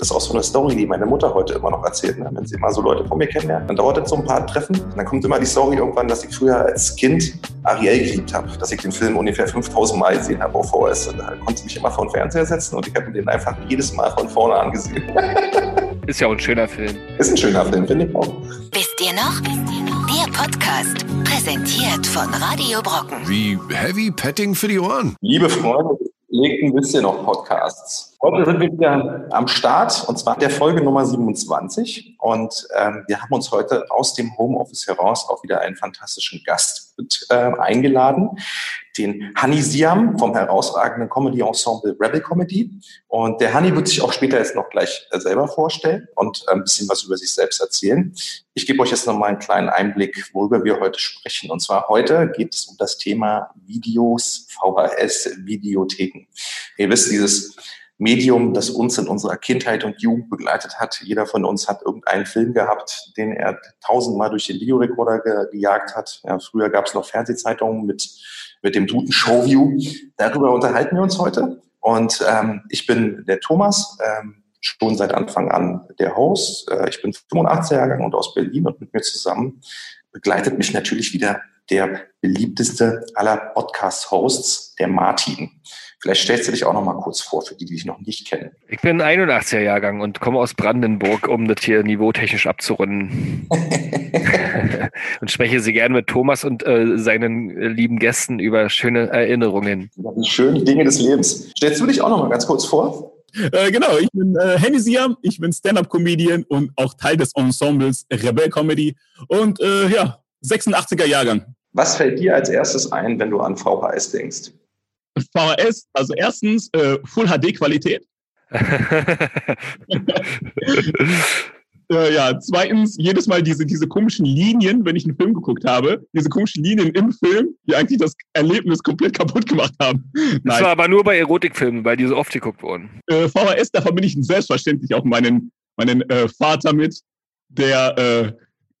Das ist auch so eine Story, die meine Mutter heute immer noch erzählt. Ne? Wenn sie immer so Leute von mir kennenlernt, dann dauert es so ein paar Treffen. Dann kommt immer die Story irgendwann, dass ich früher als Kind Ariel geliebt habe. Dass ich den Film ungefähr 5000 Mal gesehen habe auf VHS. Und da konnte sie mich immer vor den Fernseher setzen und ich habe mir den einfach jedes Mal von vorne angesehen. Ist ja auch ein schöner Film. Ist ein schöner Film, finde ich auch. Wisst ihr noch? Der Podcast, präsentiert von Radio Brocken. Wie Heavy Petting für die Ohren. Liebe Freunde, legt ein bisschen noch Podcasts. Heute sind wir wieder am Start und zwar der Folge Nummer 27. Und ähm, wir haben uns heute aus dem Homeoffice heraus auch wieder einen fantastischen Gast mit, äh, eingeladen, den Hani Siam vom herausragenden Comedy-Ensemble Rebel Comedy. Und der Hani wird sich auch später jetzt noch gleich äh, selber vorstellen und äh, ein bisschen was über sich selbst erzählen. Ich gebe euch jetzt noch mal einen kleinen Einblick, worüber wir heute sprechen. Und zwar heute geht es um das Thema Videos, VHS, Videotheken. Ihr wisst, dieses Medium, das uns in unserer Kindheit und Jugend begleitet hat. Jeder von uns hat irgendeinen Film gehabt, den er tausendmal durch den Videorekorder ge gejagt hat. Ja, früher gab es noch Fernsehzeitungen mit, mit dem Duden Showview. Darüber unterhalten wir uns heute. Und ähm, ich bin der Thomas, ähm, schon seit Anfang an der Host. Äh, ich bin 85er Jahrgang und aus Berlin und mit mir zusammen begleitet mich natürlich wieder der beliebteste aller Podcast-Hosts, der Martin. Vielleicht stellst du dich auch noch mal kurz vor, für die, die dich noch nicht kennen. Ich bin 81er Jahrgang und komme aus Brandenburg, um das hier niveautechnisch abzurunden. und spreche sie gerne mit Thomas und äh, seinen äh, lieben Gästen über schöne Erinnerungen. Ja, die schönen Dinge des Lebens. Stellst du dich auch noch mal ganz kurz vor? Äh, genau, ich bin äh, Henny Siam, ich bin Stand-Up-Comedian und auch Teil des Ensembles Rebel Comedy und äh, ja, 86er Jahrgang. Was fällt dir als erstes ein, wenn du an VHS denkst? VHS, also erstens äh, Full HD Qualität. äh, ja, zweitens jedes Mal diese, diese komischen Linien, wenn ich einen Film geguckt habe, diese komischen Linien im Film, die eigentlich das Erlebnis komplett kaputt gemacht haben. Nein. Das war aber nur bei Erotikfilmen, weil die so oft geguckt wurden. Äh, VHS, da verbinde ich selbstverständlich auch meinen, meinen äh, Vater mit, der äh,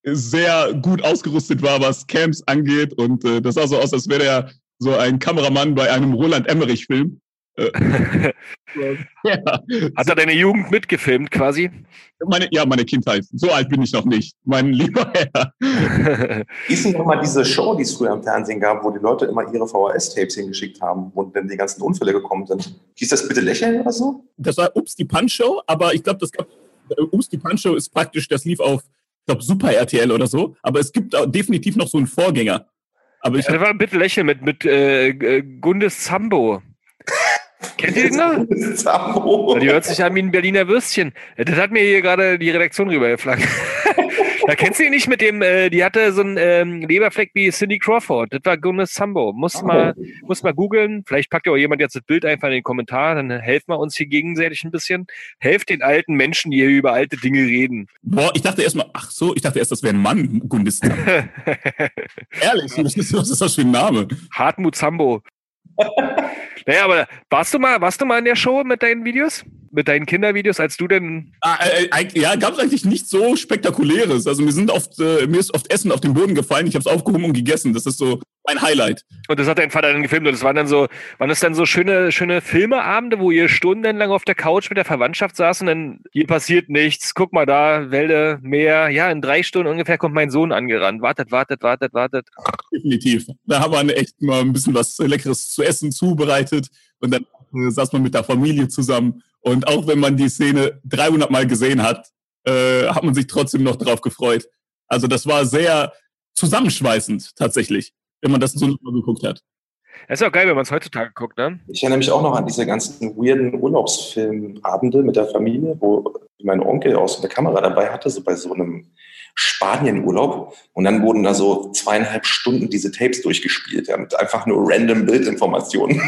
sehr gut ausgerüstet war, was Camps angeht. Und äh, das sah so aus, als wäre er so ein Kameramann bei einem Roland Emmerich-Film. Äh, ja. Hat er deine Jugend mitgefilmt quasi? Meine, ja, meine Kindheit. So alt bin ich noch nicht, mein lieber Herr. Ist nicht nochmal diese Show, die es früher im Fernsehen gab, wo die Leute immer ihre VHS-Tapes hingeschickt haben und dann die ganzen Unfälle gekommen sind? Hieß das bitte Lächeln oder so? Das war Ups, die Punch-Show, aber ich glaube, das gab. Ups, die Punch-Show ist praktisch, das lief auf, ich glaube, Super RTL oder so, aber es gibt definitiv noch so einen Vorgänger. Aber ich ja, war bitte lächeln mit, mit äh, Gundes Zambo. Kennt ihr den noch? Zambo. Die hört sich an wie ein Berliner Würstchen. Das hat mir hier gerade die Redaktion rübergeflankt. Da kennst du ihn nicht mit dem, äh, die hatte so einen ähm, Leberfleck wie Cindy Crawford. Das war Gomez Sambo. Muss oh. mal, muss mal googeln. Vielleicht packt ja auch jemand jetzt das Bild einfach in den Kommentar, dann helfen wir uns hier gegenseitig ein bisschen. Helft den alten Menschen, die hier über alte Dinge reden. Boah, ich dachte erstmal, ach so, ich dachte erst, das wäre ein Mann, Gundes Sambo. Ehrlich, was ist das für ein Name? Hartmut Sambo. naja, aber warst du mal, warst du mal in der Show mit deinen Videos? Mit deinen Kindervideos, als du denn. Ah, äh, äh ja, gab es eigentlich nichts so Spektakuläres. Also mir sind oft, äh, mir ist oft Essen auf den Boden gefallen, ich habe es aufgehoben und gegessen. Das ist so mein Highlight. Und das hat dein Vater dann gefilmt und das waren dann so, waren das dann so schöne, schöne Filmeabende, wo ihr stundenlang auf der Couch mit der Verwandtschaft saß und dann hier passiert nichts, guck mal da, Wälder, Meer, ja, in drei Stunden ungefähr kommt mein Sohn angerannt. Wartet, wartet, wartet, wartet. Definitiv. Da haben wir echt mal ein bisschen was Leckeres zu essen zubereitet und dann saß man mit der Familie zusammen. Und auch wenn man die Szene 300 Mal gesehen hat, äh, hat man sich trotzdem noch drauf gefreut. Also das war sehr zusammenschweißend tatsächlich wenn man das so nochmal geguckt hat. Das ist auch geil, wenn man es heutzutage guckt, ne? Ich erinnere mich auch noch an diese ganzen weirden Urlaubsfilmabende mit der Familie, wo mein Onkel auch so eine Kamera dabei hatte, so bei so einem Spanienurlaub. Und dann wurden da so zweieinhalb Stunden diese Tapes durchgespielt, ja, mit einfach nur random Bildinformationen.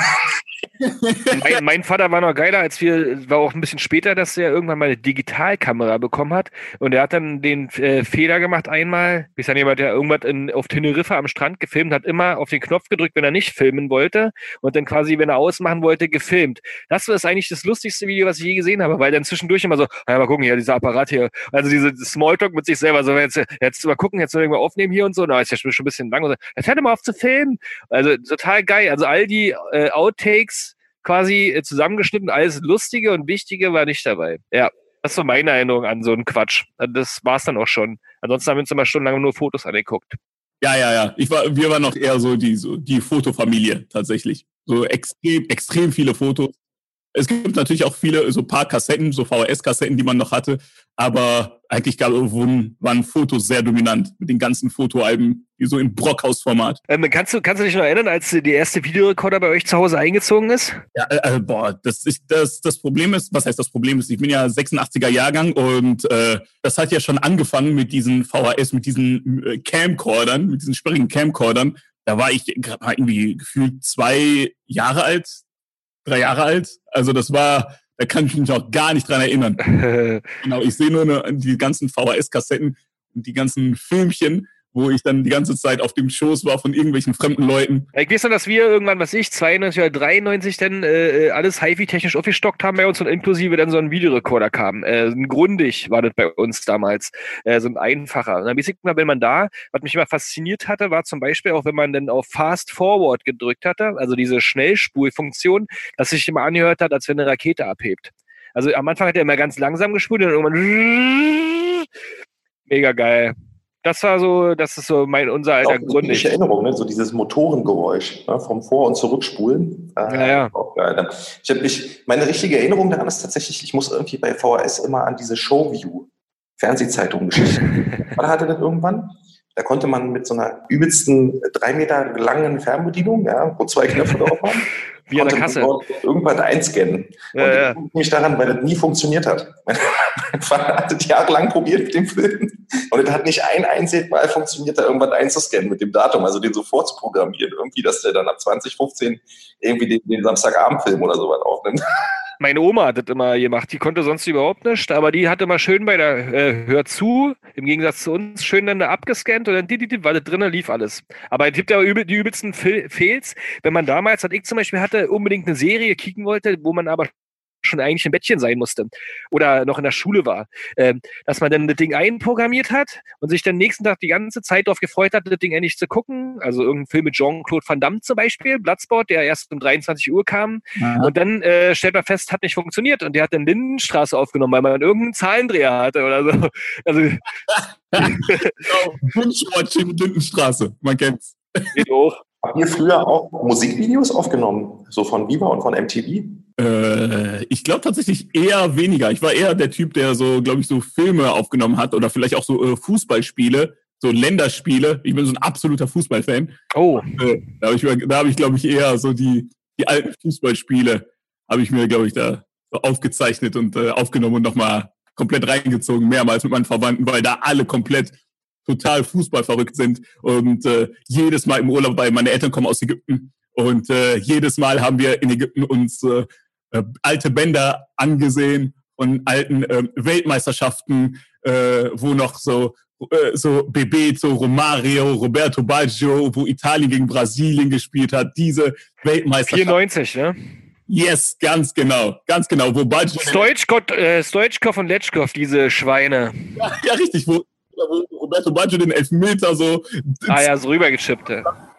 mein, mein, Vater war noch geiler, als wir, war auch ein bisschen später, dass er irgendwann mal eine Digitalkamera bekommen hat. Und er hat dann den äh, Fehler gemacht einmal, wie ist dann jemand, der irgendwas in, auf Teneriffa am Strand gefilmt hat, immer auf den Knopf gedrückt, wenn er nicht filmen wollte. Und dann quasi, wenn er ausmachen wollte, gefilmt. Das ist eigentlich das lustigste Video, was ich je gesehen habe, weil dann zwischendurch immer so, ja, mal gucken, hier, dieser Apparat hier, also diese Smalltalk mit sich selber, so jetzt, jetzt mal gucken, jetzt mal irgendwann aufnehmen hier und so, na, ist ja schon ein bisschen lang. So, jetzt hört mal auf zu filmen. Also total geil. Also all die äh, Outtakes quasi äh, zusammengeschnitten, alles Lustige und Wichtige war nicht dabei. Ja. Das ist so meine Erinnerung an so einen Quatsch. Das war es dann auch schon. Ansonsten haben wir uns immer stundenlang nur Fotos angeguckt. Ja, ja, ja. Ich war, wir waren noch eher so die, so die Fotofamilie tatsächlich. So extrem, extrem viele Fotos. Es gibt natürlich auch viele, so paar Kassetten, so VHS-Kassetten, die man noch hatte. Aber eigentlich gab, waren Fotos sehr dominant mit den ganzen Fotoalben, die so im Brockhaus-Format. Ähm, kannst, du, kannst du dich noch erinnern, als der erste Videorekorder bei euch zu Hause eingezogen ist? Ja, äh, äh boah, das, ich, das, das Problem ist, was heißt das Problem ist? Ich bin ja 86er Jahrgang und äh, das hat ja schon angefangen mit diesen VHS, mit diesen äh, Camcordern, mit diesen sperrigen Camcordern. Da war ich gerade mal irgendwie gefühlt zwei Jahre alt, drei Jahre alt. Also das war, da kann ich mich auch gar nicht dran erinnern. genau, ich sehe nur eine, die ganzen VHS-Kassetten und die ganzen Filmchen wo ich dann die ganze Zeit auf dem Schoß war von irgendwelchen fremden Leuten. Ich weiß noch, dass wir irgendwann, was ich, 92 oder 93 dann äh, alles HiFi-technisch aufgestockt haben bei uns und inklusive dann so ein Videorekorder kam. Äh, ein Grundig war das bei uns damals, äh, so ein einfacher. Und dann weiß ich wenn man da, was mich immer fasziniert hatte, war zum Beispiel auch, wenn man dann auf Fast Forward gedrückt hatte, also diese Schnellspulfunktion, dass sich immer angehört hat, als wenn eine Rakete abhebt. Also am Anfang hat er immer ganz langsam gespult und irgendwann mega geil das war so, das ist so mein unser alter Grund. Ich Erinnerung, ne? so dieses Motorengeräusch ne? vom Vor- und Zurückspulen. Äh, ja, ja. Auch geil. Ich habe mich, meine richtige Erinnerung daran ist tatsächlich, ich muss irgendwie bei VHS immer an diese Showview Fernsehzeitung-Geschichte. Wann hatte das irgendwann? Da konnte man mit so einer übelsten drei Meter langen Fernbedienung, ja, wo zwei Knöpfe drauf waren, wie an der Kasse. Irgendwann einscannen. Ja, und ja. ich mich daran, weil das nie funktioniert hat. Mein Vater hat das jahrelang probiert mit dem Film und es hat nicht ein einziges Mal funktioniert, da irgendwas einzuscannen mit dem Datum, also den sofort zu programmieren. Irgendwie, dass der dann ab 2015 irgendwie den, den Samstagabendfilm oder sowas aufnimmt. Meine Oma hat das immer gemacht. Die konnte sonst überhaupt nicht, aber die hatte immer schön bei der äh, Hör zu, im Gegensatz zu uns, schön dann da abgescannt und dann die, die, die, war da drinnen, lief alles. Aber es gibt aber übel, die übelsten Fails, wenn man damals, was ich zum Beispiel hatte, unbedingt eine Serie kicken wollte, wo man aber schon eigentlich im Bettchen sein musste oder noch in der Schule war, ähm, dass man dann das Ding einprogrammiert hat und sich dann nächsten Tag die ganze Zeit darauf gefreut hat, das Ding endlich zu gucken. Also irgendein Film mit Jean-Claude Van Damme zum Beispiel, Bloodsport, der erst um 23 Uhr kam. Aha. Und dann äh, stellt man fest, hat nicht funktioniert und der hat dann Lindenstraße aufgenommen, weil man irgendeinen Zahlendreher hatte oder so. Also genau, Wunschwatching Lindenstraße, man kennt's. Geht hoch. Habt ihr früher auch Musikvideos aufgenommen, so von Viva und von MTV? Äh, ich glaube tatsächlich eher weniger. Ich war eher der Typ, der so, glaube ich, so Filme aufgenommen hat oder vielleicht auch so äh, Fußballspiele, so Länderspiele. Ich bin so ein absoluter Fußballfan. Oh. Äh, da habe ich, hab ich glaube ich, eher so die, die alten Fußballspiele habe ich mir, glaube ich, da so aufgezeichnet und äh, aufgenommen und nochmal komplett reingezogen, mehrmals mit meinen Verwandten, weil da alle komplett total Fußball verrückt sind und äh, jedes Mal im Urlaub, weil meine Eltern kommen aus Ägypten und äh, jedes Mal haben wir in Ägypten uns äh, äh, alte Bänder angesehen von alten äh, Weltmeisterschaften, äh, wo noch so äh, so Bebeto, Romario, Roberto Baggio, wo Italien gegen Brasilien gespielt hat, diese Weltmeisterschaft. 94, ne? Yes, ganz genau, ganz genau. Wo Baggio Stoichkov, äh, Stoichkov und Letschkov, diese Schweine. Ja, ja, richtig, wo wo Roberto Baggio den Elfmeter so. Ah ja, so rübergeschippt.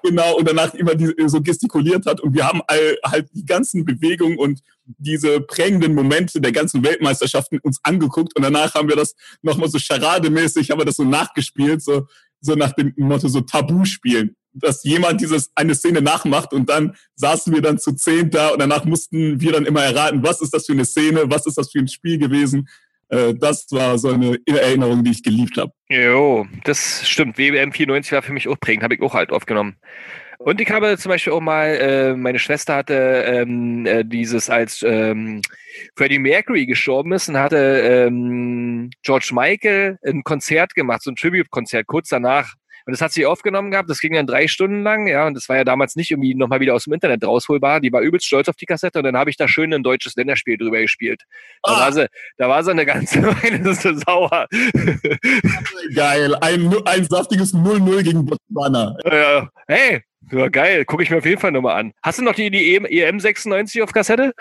Genau, und danach immer die, so gestikuliert hat. Und wir haben all, halt die ganzen Bewegungen und diese prägenden Momente der ganzen Weltmeisterschaften uns angeguckt. Und danach haben wir das nochmal so charademäßig, haben wir das so nachgespielt, so, so nach dem Motto so Tabu spielen. Dass jemand dieses eine Szene nachmacht und dann saßen wir dann zu zehn da und danach mussten wir dann immer erraten, was ist das für eine Szene, was ist das für ein Spiel gewesen. Äh, das war so eine Erinnerung, die ich geliebt habe. Jo, das stimmt. WM 94 war für mich auch prägend, habe ich auch halt aufgenommen. Und ich habe zum Beispiel auch mal, äh, meine Schwester hatte ähm, äh, dieses, als ähm, Freddie Mercury gestorben ist und hatte ähm, George Michael ein Konzert gemacht, so ein Tribute-Konzert kurz danach. Und das hat sie aufgenommen gehabt, das ging dann drei Stunden lang, ja, und das war ja damals nicht irgendwie nochmal wieder aus dem Internet rausholbar. Die war übelst stolz auf die Kassette und dann habe ich da schön ein deutsches Länderspiel drüber gespielt. Da, ah. war, sie, da war sie eine ganze Weile so sauer. Geil, ein, ein saftiges 0-0 gegen Botswana. Ja, hey, ja, geil, gucke ich mir auf jeden Fall nochmal an. Hast du noch die, die EM 96 auf Kassette?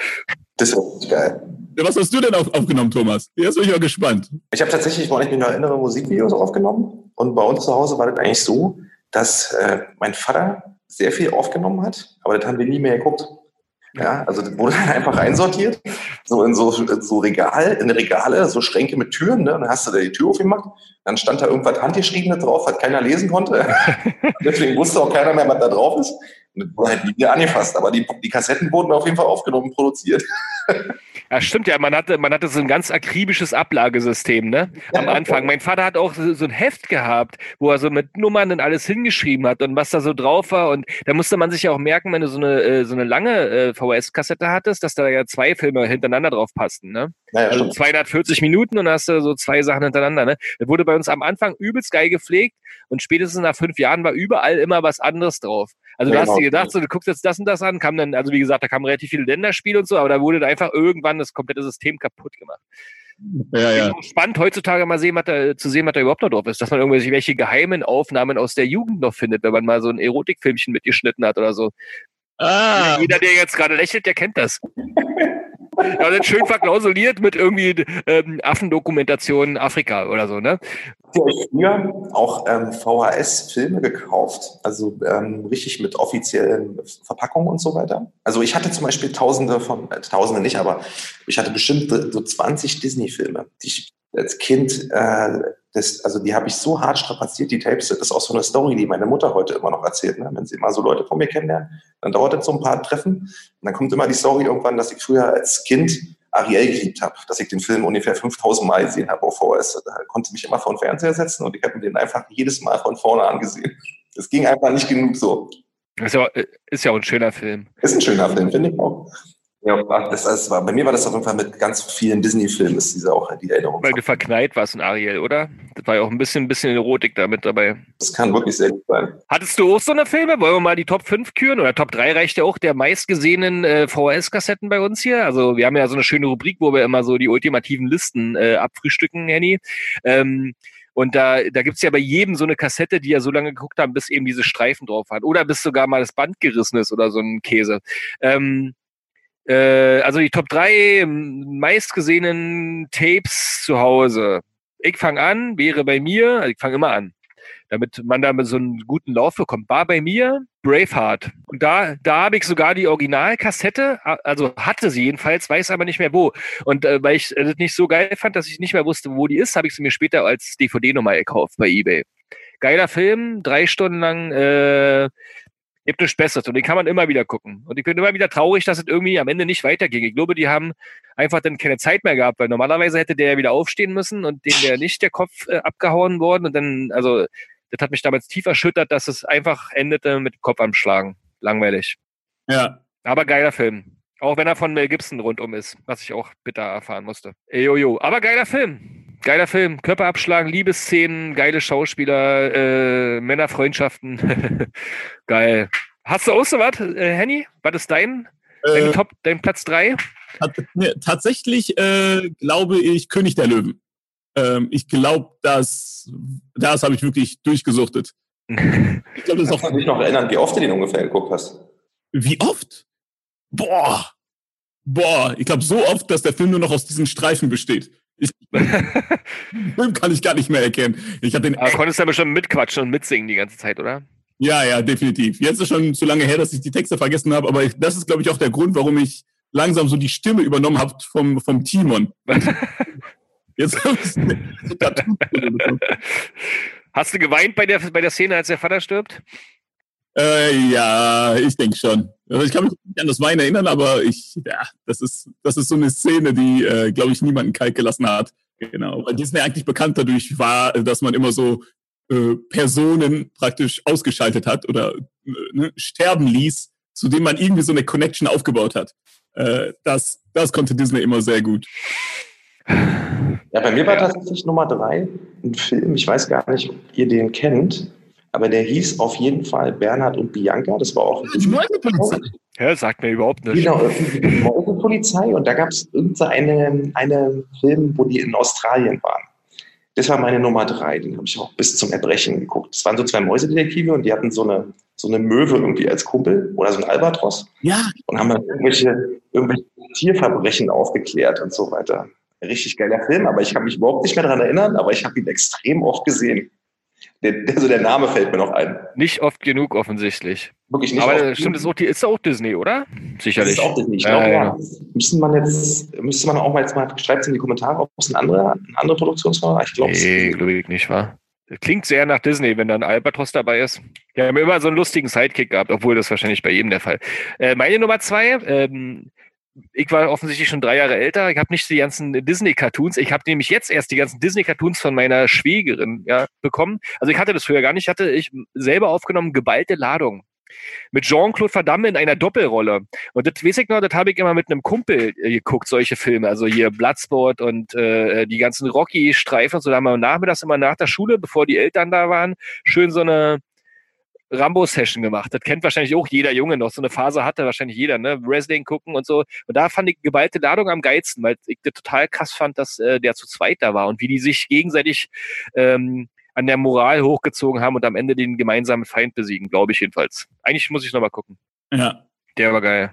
Das ist geil. Was hast du denn auf, aufgenommen, Thomas? Jetzt bin ich mal gespannt. Ich habe tatsächlich, wenn ich mich noch erinnere, Musikvideos aufgenommen. Und bei uns zu Hause war das eigentlich so, dass äh, mein Vater sehr viel aufgenommen hat, aber das haben wir nie mehr geguckt. Ja, also das wurde dann einfach reinsortiert, so in so, in so Regal, in Regale, so Schränke mit Türen, ne? Und dann hast du da die Tür aufgemacht, dann stand da irgendwas Handgeschriebenes drauf, was keiner lesen konnte. Deswegen wusste auch keiner mehr, was da drauf ist. Das wurde halt nie wieder angefasst. Aber die, die Kassetten wurden auf jeden Fall aufgenommen produziert. Ja, stimmt ja. Man hatte, man hatte so ein ganz akribisches Ablagesystem, ne? Am Anfang. Mein Vater hat auch so so ein Heft gehabt, wo er so mit Nummern und alles hingeschrieben hat und was da so drauf war. Und da musste man sich ja auch merken, wenn du so eine, äh, so eine lange äh, VHS-Kassette hattest, dass da ja zwei Filme hintereinander drauf passten, ne? Naja, Also stimmt. 240 Minuten und hast du so zwei Sachen hintereinander. Ne? Das wurde bei uns am Anfang übelst geil gepflegt und spätestens nach fünf Jahren war überall immer was anderes drauf. Also Ja, du hast genau. dir gedacht, so, du guckst jetzt das und das an, kam dann, also wie gesagt, da kamen relativ viele Länderspiele und so, aber da wurde da einfach irgendwann das komplette System kaputt gemacht. Ja, ja. Ist Spannend heutzutage mal sehen, was da, zu sehen, was da überhaupt noch drauf ist, dass man irgendwelche geheimen Aufnahmen aus der Jugend noch findet, wenn man mal so ein Erotikfilmchen mitgeschnitten hat oder so. Ah, Jeder, der jetzt gerade lächelt, der kennt das. Ja, dann schön verklausuliert mit irgendwie ähm, Affendokumentation Afrika oder so, ne? Ihr euch früher auch ähm, VHS-Filme gekauft? Also ähm, richtig mit offiziellen Verpackungen und so weiter? Also ich hatte zum Beispiel tausende von, äh, tausende nicht, aber ich hatte bestimmt so 20 Disney-Filme, die ich als Kind, äh, das, also die habe ich so hart strapaziert, die Tapes. Das ist auch so eine Story, die meine Mutter heute immer noch erzählt. Ne? Wenn sie mal so Leute von mir kennenlernen, dann dauert das so ein paar Treffen. Und dann kommt immer die Story irgendwann, dass ich früher als Kind Ariel geliebt habe, dass ich den Film ungefähr 5000 Mal gesehen habe auf VHS. Da konnte mich immer vor den Fernseher setzen und ich habe mir den einfach jedes Mal von vorne angesehen. Es ging einfach nicht genug so. Ist ja, ist ja auch ein schöner Film. Ist ein schöner Film, finde ich auch. Ja, das, das war, bei mir war das auf jeden Fall mit ganz vielen Disney-Filmen, ist diese auch die Erinnerung. Weil du verknallt warst in Ariel, oder? Das war ja auch ein bisschen, ein bisschen Erotik da mit dabei. Das kann wirklich sehr gut sein. Hattest du auch so eine Filme? Wollen wir mal die Top 5 küren? Oder Top 3 reicht ja auch der meistgesehenen äh, VHS-Kassetten bei uns hier. Also wir haben ja so eine schöne Rubrik, wo wir immer so die ultimativen Listen äh, abfrühstücken, Henny. Ähm, und da, da gibt's ja bei jedem so eine Kassette, die ja so lange geguckt haben, bis eben diese Streifen drauf hat. Oder bis sogar mal das Band gerissen ist oder so ein Käse. Ähm, äh, also die Top 3 meistgesehenen Tapes zu Hause. Ich fange an, wäre bei mir, also ich fange immer an, damit man da so einen guten Lauf bekommt, war bei mir Braveheart. Und da, da habe ich sogar die Originalkassette, also hatte sie jedenfalls, weiß aber nicht mehr wo. Und äh, weil ich das nicht so geil fand, dass ich nicht mehr wusste, wo die ist, habe ich sie mir später als DVD nochmal gekauft bei eBay. Geiler Film, drei Stunden lang, äh, gibt nichts Besseres und den kann man immer wieder gucken. Und ich bin immer wieder traurig, dass es irgendwie am Ende nicht weiterging. Ich glaube, die haben einfach dann keine Zeit mehr gehabt, weil normalerweise hätte der ja wieder aufstehen müssen und dem wäre nicht der Kopf äh, abgehauen worden und dann, also das hat mich damals tief erschüttert, dass es einfach endete mit dem Kopf am Schlagen. Langweilig. ja. Aber geiler Film. Auch wenn er von Mel Gibson rundum ist, was ich auch bitter erfahren musste. Jojo. Aber geiler Film. Geiler Film. Körper abschlagen, Liebesszenen, geile Schauspieler, äh, Männerfreundschaften. Geil. Hast du auch so was, äh, Henny? Was ist dein, dein, Äh, Top, dein Platz 3? Tat- ne, tatsächlich äh, glaube ich König der Löwen. Ähm, ich glaube, dass das habe ich wirklich durchgesuchtet. Ich glaube, das ist Kannst auch du dich noch erinnern, wie oft du den ungefähr geguckt hast? wie oft? Boah, boah, ich glaube so oft, dass der Film nur noch aus diesen Streifen besteht. Ich, Film kann ich gar nicht mehr erkennen. Ich den Aber konntest du ja bestimmt mitquatschen und mitsingen die ganze Zeit, oder? Ja, ja, definitiv. Jetzt ist schon zu lange her, dass ich die Texte vergessen habe, aber ich, das ist, glaube ich, auch der Grund, warum ich langsam so die Stimme übernommen habe vom, vom Timon. Jetzt habe ich so Tattoo-Stimme bekommen. Hast du geweint bei der, bei der Szene, als der Vater stirbt? Äh, Ja, ich denke schon. Also ich kann mich nicht an das Weinen erinnern, aber ich, ja, das ist, das ist so eine Szene, die, äh, glaube ich, niemanden kalt gelassen hat. Genau. Weil Disney eigentlich bekannt dadurch war, dass man immer so äh, Personen praktisch ausgeschaltet hat oder äh, ne, sterben ließ, zu dem man irgendwie so eine Connection aufgebaut hat. Äh, das, das konnte Disney immer sehr gut. Ja, bei mir war tatsächlich Nummer drei ein Film, ich weiß gar nicht, ob ihr den kennt, aber der hieß auf jeden Fall Bernhard und Bianca. Das war auch Die Mäusepolizei. Ja, sagt mir überhaupt nichts. Genau, irgendwie die Mäusepolizei und da gab es irgendeinen eine Film, wo die in Australien waren. Das war meine Nummer drei, den habe ich auch bis zum Erbrechen geguckt. Das waren so zwei Mäusedetektive und die hatten so eine, so eine Möwe irgendwie als Kumpel oder so ein Albatros Ja, und haben dann irgendwelche, irgendwelche Tierverbrechen aufgeklärt und so weiter. Richtig geiler Film, aber ich kann mich überhaupt nicht mehr daran erinnern, aber ich habe ihn extrem oft gesehen. Der, also der Name fällt mir noch ein. Nicht oft genug offensichtlich. wirklich nicht. Aber äh, stimmt, ist auch, die, ist auch Disney, oder? Das Sicherlich. ist auch Disney. Ich glaube, ja. ja. Müsste man jetzt, müsste man auch mal jetzt mal, schreibt es in die Kommentare, ob es eine andere, eine andere Produktionsfirma war. Ich glaube, Nee, glaube ich nicht, wa? Das Klingt sehr nach Disney, wenn da ein Albatros dabei ist. Die haben immer so einen lustigen Sidekick gehabt, obwohl das wahrscheinlich bei jedem der Fall. Äh, meine Nummer zwei, ähm, ich war offensichtlich schon drei Jahre älter. Ich habe nicht die ganzen Disney-Cartoons. Ich habe nämlich jetzt erst die ganzen Disney-Cartoons von meiner Schwägerin ja, bekommen. Also ich hatte das früher gar nicht. Ich hatte ich selber aufgenommen geballte Ladung. Mit Jean-Claude Van Damme in einer Doppelrolle. Und das weiß ich noch, das habe ich immer mit einem Kumpel äh, geguckt, solche Filme. Also hier Bloodsport und äh, die ganzen Rocky-Streifen so. Da haben wir nachmittags immer nach der Schule, bevor die Eltern da waren, schön so eine Rambo-Session gemacht. Das kennt wahrscheinlich auch jeder Junge noch. So eine Phase hatte wahrscheinlich jeder, ne? Wrestling gucken und so. Und da fand ich geballte Ladung am geilsten, weil ich das total krass fand, dass äh, der zu zweit da war und wie die sich gegenseitig ähm, an der Moral hochgezogen haben und am Ende den gemeinsamen Feind besiegen, glaube ich jedenfalls. Eigentlich muss ich noch mal gucken. Ja. Der war geil.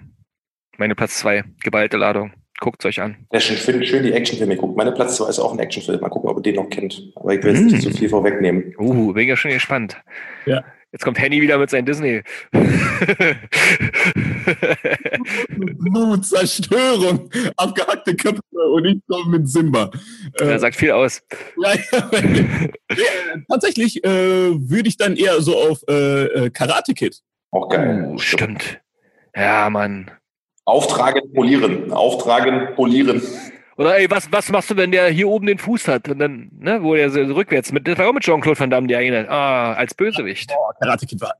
Meine Platz zwei, geballte Ladung. Guckt's euch an. Ja, schön, schön, schön die Actionfilme gucken. Meine Platz 2 ist auch ein Actionfilm. Mal gucken, ob ihr den noch kennt. Aber ich will jetzt Mhm. nicht zu viel vorwegnehmen. Uh, bin ja schon gespannt. Ja. Jetzt kommt Henny wieder mit seinem Disney. Nur Zerstörung, abgehackte Köpfe und ich komme mit Simba. Er Äh, sagt viel aus. ja, ja. Ja, tatsächlich äh, würde ich dann eher so auf äh, äh, Karate Kid. Auch geil. Uh, stimmt. Ja, Mann. Auftragen, polieren. Auftragen, polieren. Oder ey, was, was machst du, wenn der hier oben den Fuß hat? Und dann, ne, wo der so rückwärts mit, das war auch mit Jean-Claude Van Damme, der eine, ah, als Bösewicht. Oh, Karate Kid war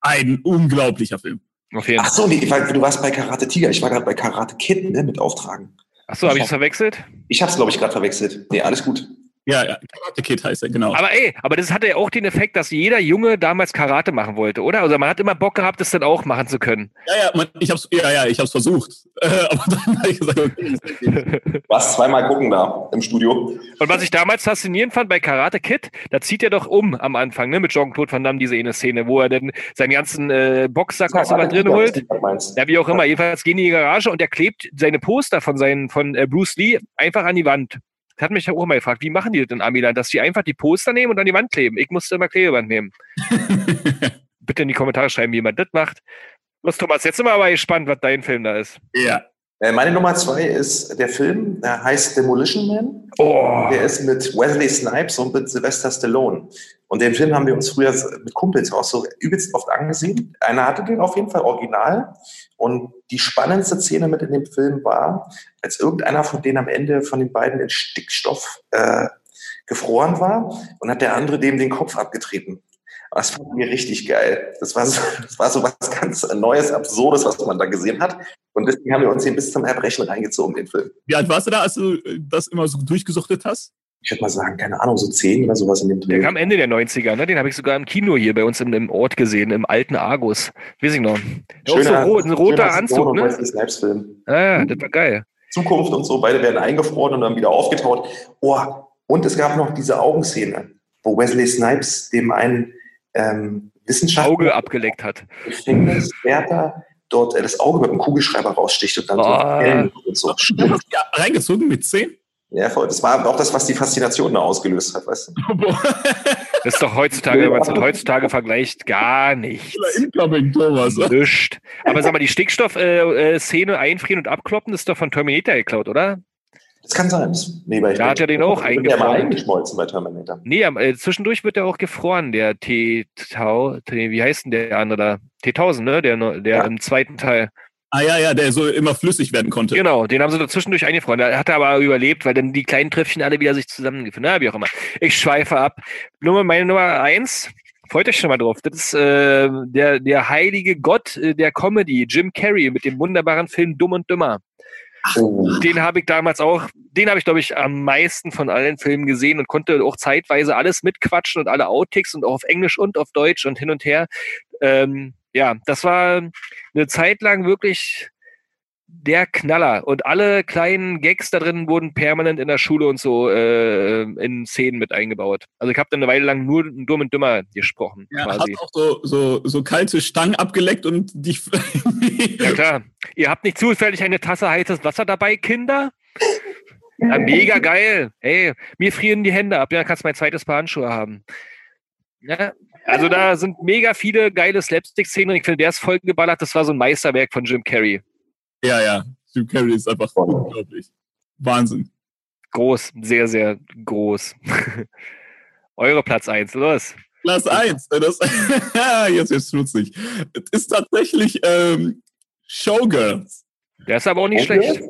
ein unglaublicher Film. Auf jeden Ach Fall. so, nee, ich war, du warst bei Karate Tiger. Ich war gerade bei Karate Kid, ne, mit Auftragen. Achso, habe ich das verwechselt? Ich hab's, glaube ich, gerade verwechselt. Nee, alles gut. Ja, ja, Karate Kid heißt er, genau. Aber ey, aber das hatte ja auch den Effekt, dass jeder Junge damals Karate machen wollte, oder? Also man hat immer Bock gehabt, das dann auch machen zu können. Ja, ja, man, ich hab's, ja, ja, ich hab's versucht. Äh, aber dann habe ich gesagt, okay. Du warst zweimal gucken da im Studio. Und was ich damals faszinierend fand bei Karate Kid, da zieht er doch um am Anfang, ne, mit Jean-Claude Van Damme, diese eine Szene, wo er dann seinen ganzen äh, Boxsack aus immer drin holt. Was. Ja, wie auch immer. Jedenfalls gehen die in die Garage und er klebt seine Poster von seinen, von äh, Bruce Lee einfach an die Wand. Das hat mich auch mal gefragt, wie machen die das in Amiland, dass die einfach die Poster nehmen und an die Wand kleben? Ich musste immer Klebeband nehmen. Bitte in die Kommentare schreiben, wie man das macht. Los, Thomas, jetzt sind wir aber gespannt, was dein Film da ist. ja. Äh, Meine Nummer zwei ist der Film, der heißt Demolition Man. Oh, Der ist mit Wesley Snipes und mit Sylvester Stallone. Und den Film haben wir uns früher mit Kumpels auch so übelst oft angesehen. Einer hatte den auf jeden Fall original. Und die spannendste Szene mit in dem Film war, als irgendeiner von denen am Ende von den beiden in Stickstoff äh, gefroren war und hat der andere dem den Kopf abgetreten. Das fand mir richtig geil. Das war so, das war so was ganz Neues, Absurdes, was man da gesehen hat. Und deswegen haben wir uns den bis zum Erbrechen reingezogen, den Film. Wie alt warst du da, als du das immer so durchgesuchtet hast? Ich würde mal sagen, keine Ahnung, so zehn oder sowas in dem Dreh. der kam Ende der 90er, ne? Den habe ich sogar im Kino hier bei uns im, im Ort gesehen, im alten Argus. Weiß ich noch. Der auch so rot, ein roter schöner Anzug, ne? Wesley Snipes Film. Ah, ja, das war geil. Zukunft und so, beide werden eingefroren und dann wieder aufgetaut. Oh, und es gab noch diese Augenszene, wo Wesley Snipes dem einen ähm, Wissenschaftler Auge abgeleckt hat. Gefängniswärter dort äh, das Auge mit einem Kugelschreiber raussticht und dann so Ah. Und so. Ja, reingezogen mit 10? Ja, voll. Das war auch das, was die Faszination da ausgelöst hat, weißt du? Das ist doch heutzutage, wenn man es mit heutzutage vergleicht, gar nichts. Incoming, Thomas. Nischt. Aber sag mal, die Stickstoff-Szene äh, Szene einfrieren und abkloppen, das ist doch von Terminator geklaut, oder? Das kann sein. Das, nee, weil ich Da hat er den auch Der mal eingefroren. eingeschmolzen bei Terminator. Nee, äh, zwischendurch wird er auch gefroren, der T-Tau, T- wie heißt denn der andere da? T-1000, ne? Der, der Ja. im zweiten Teil. Ah ja, ja, der so immer flüssig werden konnte. Genau, den haben sie da zwischendurch eingefroren. Da hat er aber überlebt, weil dann die kleinen Tröpfchen alle wieder sich zusammengefunden. Na, wie auch immer. Ich schweife ab. Nummer, meine Nummer eins. Freut euch schon mal drauf. Das ist äh, der, der heilige Gott äh, der Comedy, Jim Carrey, mit dem wunderbaren Film Dumm und Dümmer. Oh. Den habe ich damals auch, den habe ich, glaube ich, am meisten von allen Filmen gesehen und konnte auch zeitweise alles mitquatschen und alle Outtakes und auch auf Englisch und auf Deutsch und hin und her. Ähm, ja, das war eine Zeit lang wirklich der Knaller. Und alle kleinen Gags da drin wurden permanent in der Schule und so äh, in Szenen mit eingebaut. Also ich habe dann eine Weile lang nur Dumm und Dümmer gesprochen, Ja, hast quasi. auch so, so, so kalte Stangen abgeleckt und dich. Ja klar. Ihr habt nicht zufällig eine Tasse heißes Wasser dabei, Kinder? Ja, mega geil. Hey, mir frieren die Hände ab. Ja, kannst mein zweites Paar Handschuhe haben. Ja, Also da sind mega viele geile Slapstick-Szenen und ich finde, der ist voll geballert. Das war so ein Meisterwerk von Jim Carrey. Ja, ja. Jim Carrey ist einfach unglaublich. Wahnsinn. Groß, sehr, sehr groß. Eure Platz 1, los. Platz 1. Das, jetzt wird's schmutzig. Es ist tatsächlich ähm, Showgirls. Der ist aber auch nicht Okay. schlecht.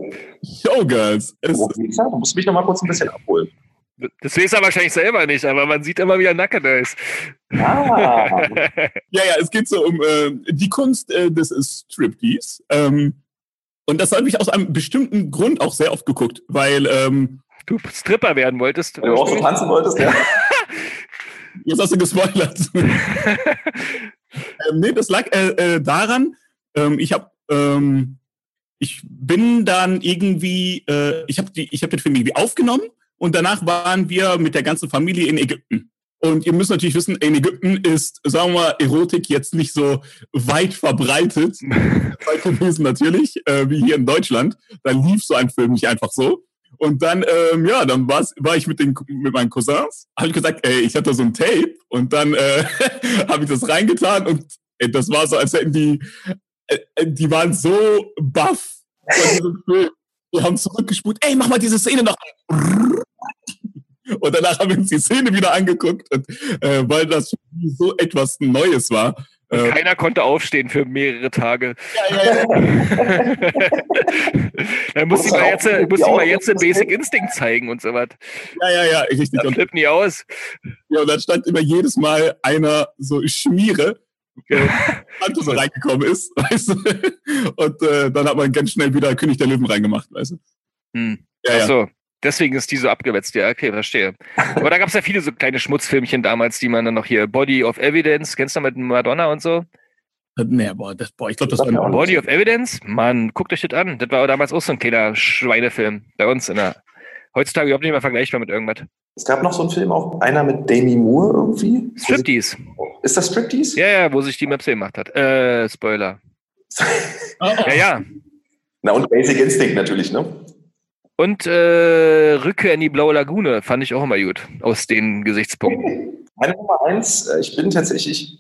Showgirls. Es? Du musst mich noch mal kurz ein bisschen abholen. Das weiß er wahrscheinlich selber nicht, aber man sieht immer, wie er nackert ist. Ah, ja, ja, es geht so um äh, die Kunst äh, des Striptease. Ähm, und das habe ich aus einem bestimmten Grund auch sehr oft geguckt, weil weil Du Stripper werden wolltest. wenn du auch so tanzen wolltest, ja. Jetzt hast du gespoilert. ähm, nee, das lag äh, äh, daran, ähm, ich habe, ähm, ich bin dann irgendwie, äh, ich habe hab den Film irgendwie aufgenommen und danach waren wir mit der ganzen Familie in Ägypten. Und ihr müsst natürlich wissen, in Ägypten ist, sagen wir mal, Erotik jetzt nicht so weit verbreitet, weit gewesen natürlich, äh, wie hier in Deutschland. Da lief so ein Film nicht einfach so. Und dann, ähm, ja, dann war's, war ich mit, den, mit meinen Cousins, habe ich gesagt, ey, ich hatte so ein Tape und dann äh, habe ich das reingetan und ey, das war so, als hätten die, äh, äh, die waren so baff von diesem Film. Die haben zurückgespult, ey, mach mal diese Szene noch. Und danach haben wir uns die Szene wieder angeguckt, und, äh, weil das so etwas Neues war. Äh, Keiner konnte aufstehen für mehrere Tage. ja, ja, ja. Dann muss ich mal jetzt, äh, muss ich mal jetzt den Basic Instinct zeigen und so was. ja, ja, ja, richtig. Das Und, flippt nie aus. ja, und dann stand immer jedes Mal einer so Schmiere, wo Tante so reingekommen ist, weißt du? Und äh, dann hat man ganz schnell wieder König der Löwen reingemacht, weißt du? Hm. Ja, ja. Achso, deswegen ist die so abgewetzt. Ja, okay, verstehe. Aber da gab es ja viele so kleine Schmutzfilmchen damals, die man dann noch hier, Body of Evidence, kennst du mit Madonna und so? Nee, boah, das, boah ich glaube, das war auch Body of Evidence? Mann, guckt euch das an. Das war damals auch so ein kleiner Schweinefilm bei uns in der. Heutzutage überhaupt nicht mehr vergleichbar mit irgendwas. Es gab noch so einen Film, auch einer mit Demi Moore irgendwie. Striptease. Ist das Striptease? Ja, ja, wo sich die Maps gemacht hat. Äh, Spoiler. Ja, ja. Na und Basic Instinct natürlich, ne? Und äh, Rückkehr in die Blaue Lagune fand ich auch immer gut, aus den Gesichtspunkten. Meine Nummer eins, äh, ich bin tatsächlich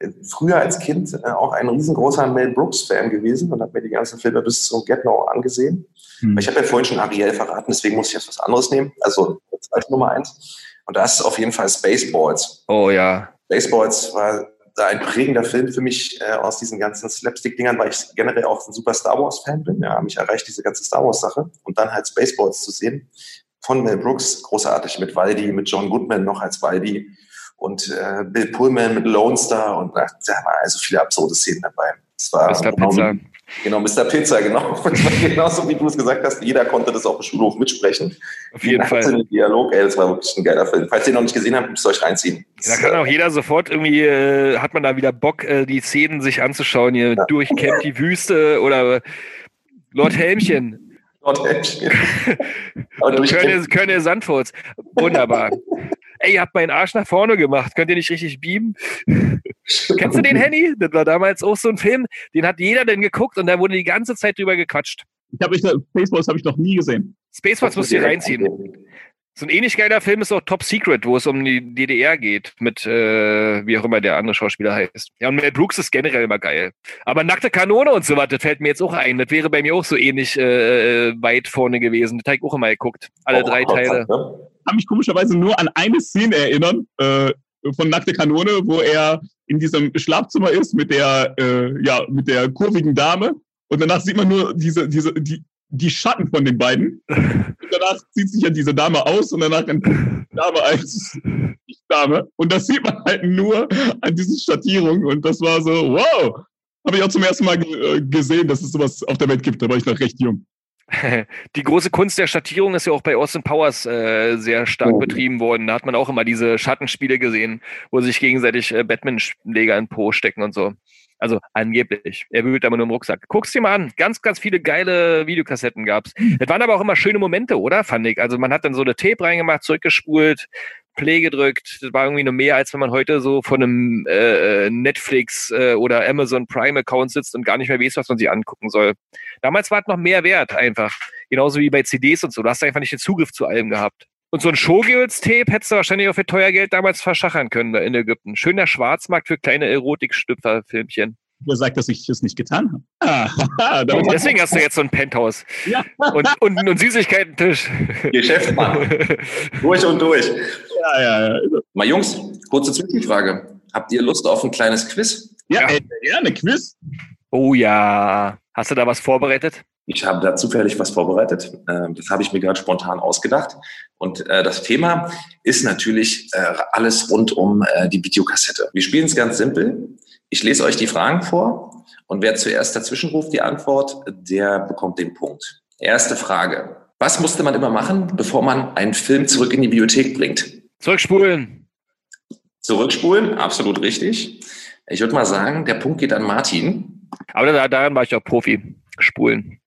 äh, früher als Kind äh, auch ein riesengroßer Mel Brooks-Fan gewesen und habe mir die ganzen Filme bis zum Get Now angesehen. Hm. Ich habe ja vorhin schon Ariel verraten, deswegen muss ich jetzt was anderes nehmen. Also als Nummer eins. Und das ist auf jeden Fall Spaceballs. Oh ja. Spaceballs war ein prägender Film für mich äh, aus diesen ganzen Slapstick-Dingern, weil ich generell auch ein super Star Wars-Fan bin. Ja, mich erreicht diese ganze Star Wars-Sache. Und dann halt Spaceballs zu sehen von Mel Brooks, großartig mit Waldi, mit John Goodman noch als Waldi und äh, Bill Pullman mit Lone Star und ach, da waren also viele absurde Szenen dabei. Es war Mr. genau, Pizza. genau, Mr. Pizza, genau. Genauso wie du es gesagt hast, jeder konnte das auf dem Schulhof mitsprechen. Auf jeden Fall. Dialog, ey, das war wirklich ein geiler Film. Falls ihr ihn noch nicht gesehen habt, müsst ihr euch reinziehen. Da kann auch jeder sofort irgendwie, äh, hat man da wieder Bock, äh, die Szenen sich anzuschauen, hier Ja. durchkämmt die Wüste oder Lord Helmchen, Gott, ey. Aber durch Körne, Körne Sandfurz. Wunderbar. Ey, ihr habt meinen Arsch nach vorne gemacht. Könnt ihr nicht richtig beamen? Kennst du den, Henny? Das war damals auch so ein Film, den hat jeder denn geguckt und da wurde die ganze Zeit drüber gequatscht. Ich habe Spaceballs habe ich noch nie gesehen. Spaceballs musst du dir reinziehen. So ein ähnlich geiler Film ist auch Top Secret, wo es um die DDR geht, mit äh, wie auch immer der andere Schauspieler heißt. Ja, und Mel Brooks ist generell immer geil. Aber nackte Kanone und so was, das fällt mir jetzt auch ein. Das wäre bei mir auch so ähnlich äh, weit vorne gewesen. Das habe ich auch immer geguckt. Alle drei Teile. Ne? Kann mich komischerweise nur an eine Szene erinnern äh, von Nackte Kanone, wo er in diesem Schlafzimmer ist mit der, äh, ja, mit der kurvigen Dame und danach sieht man nur diese, diese, die, die Schatten von den beiden. Und danach zieht sich ja diese Dame aus und danach ein Dame als Dame. Und das sieht man halt nur an diesen Schattierungen und das war so, wow! Habe ich auch zum ersten Mal äh, gesehen, dass es sowas auf der Welt gibt. Da war ich noch recht jung. Die große Kunst der Schattierung ist ja auch bei Austin Powers äh, sehr stark betrieben worden. Da hat man auch immer diese Schattenspiele gesehen, wo sich gegenseitig äh, Batman-Schläger in Po stecken und so. Also angeblich. Er wühlt aber nur im Rucksack. Guck's dir mal an. Ganz, ganz viele geile Videokassetten gab's. Es waren aber auch immer schöne Momente, oder? Fand ich. Also man hat dann so eine Tape reingemacht, zurückgespult, Play gedrückt. Das war irgendwie nur mehr, als wenn man heute so von einem äh, Netflix äh, oder Amazon Prime Account sitzt und gar nicht mehr weiß, was man sich angucken soll. Damals war es noch mehr wert einfach. Genauso wie bei CDs und so. Du hast einfach nicht den Zugriff zu allem gehabt. Und so ein Showgirls-Tape hättest du wahrscheinlich auch für teuer Geld damals verschachern können in Ägypten. Schöner Schwarzmarkt für kleine Erotik-Stüpfer-Filmchen. Wer sagt, dass ich das nicht getan habe? Ah, deswegen hast du jetzt so ein Penthouse ja, und, und, und einen Süßigkeiten-Tisch. Geschäftsmann. durch und durch. ja, ja, ja. Mal Jungs, kurze Zwischenfrage. Habt ihr Lust auf ein kleines Quiz? Ja, Ja. ey, gerne, Quiz. Oh ja. Hast du da was vorbereitet? Ich habe da zufällig was vorbereitet. Ähm, Das habe ich mir gerade spontan ausgedacht. Und äh, das Thema ist natürlich äh, alles rund um äh, die Videokassette. Wir spielen es ganz simpel. Ich lese euch die Fragen vor und wer zuerst dazwischen ruft die Antwort, der bekommt den Punkt. Erste Frage. Was musste man immer machen, bevor man einen Film zurück in die Bibliothek bringt? Zurückspulen. Zurückspulen, absolut richtig. Ich würde mal sagen, der Punkt geht an Martin. Aber da, daran war ich auch Profi. Spulen.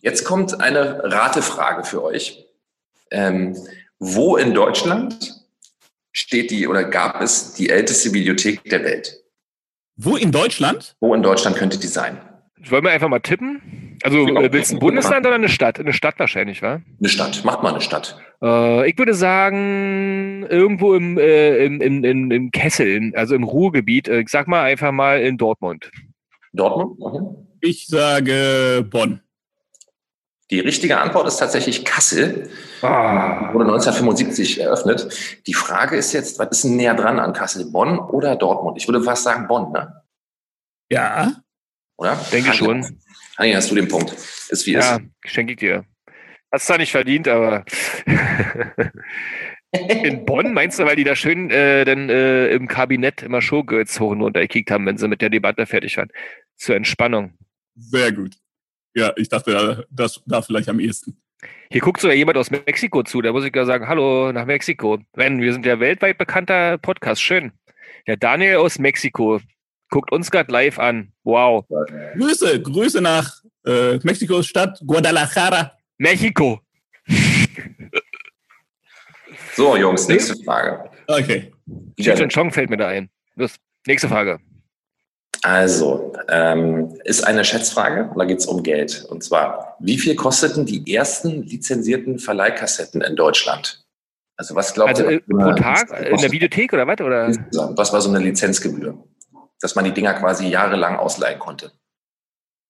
Jetzt kommt eine Ratefrage für euch. Ähm, wo in Deutschland steht die oder gab es die älteste Bibliothek der Welt? Wo in Deutschland? Wo in Deutschland könnte die sein? Wollen wir einfach mal tippen? Also äh, willst du ein Bundesland oder eine Stadt? Eine Stadt wahrscheinlich, wa? Eine Stadt. Macht mal eine Stadt. Äh, ich würde sagen, irgendwo im, äh, im, im, im, im Kessel, also im Ruhrgebiet. Äh, Ich sag mal einfach mal in Dortmund. Dortmund? Mhm. Ich sage Bonn. Die richtige Antwort ist tatsächlich Kassel. Ah. Wurde 1975 eröffnet. Die Frage ist jetzt, was ist denn näher dran an Kassel? Bonn oder Dortmund? Ich würde fast sagen Bonn, ne? Ja. Oder? Denke Hanni, schon. Hanni, hast du den Punkt? Ist wie Ja, ist. schenke ich dir. Hast zwar nicht verdient, aber in Bonn meinst du, weil die da schön äh, dann äh, im Kabinett immer Showgirls hoch und runter gekickt haben, wenn sie mit der Debatte fertig waren. Zur Entspannung. Sehr gut. Ja, ich dachte, das da vielleicht am ehesten. Hier guckt sogar jemand aus Mexiko zu. Da muss ich ja sagen, hallo nach Mexiko. Wenn, wir sind ja weltweit bekannter Podcast. Schön. Der Daniel aus Mexiko guckt uns gerade live an. Wow. Grüße, Grüße nach äh, Mexiko-Stadt Guadalajara. Mexiko. So, Jungs, nächste Frage. Okay. Und Chong fällt mir da ein. Los, nächste Frage. Also, ähm, ist eine Schätzfrage und da geht es um Geld. Und zwar, wie viel kosteten die ersten lizenzierten Verleihkassetten in Deutschland? Also was glaubt Also ihr? äh, pro Tag äh, in der Videothek oder was? Oder? Was war so eine Lizenzgebühr? Dass man die Dinger quasi jahrelang ausleihen konnte.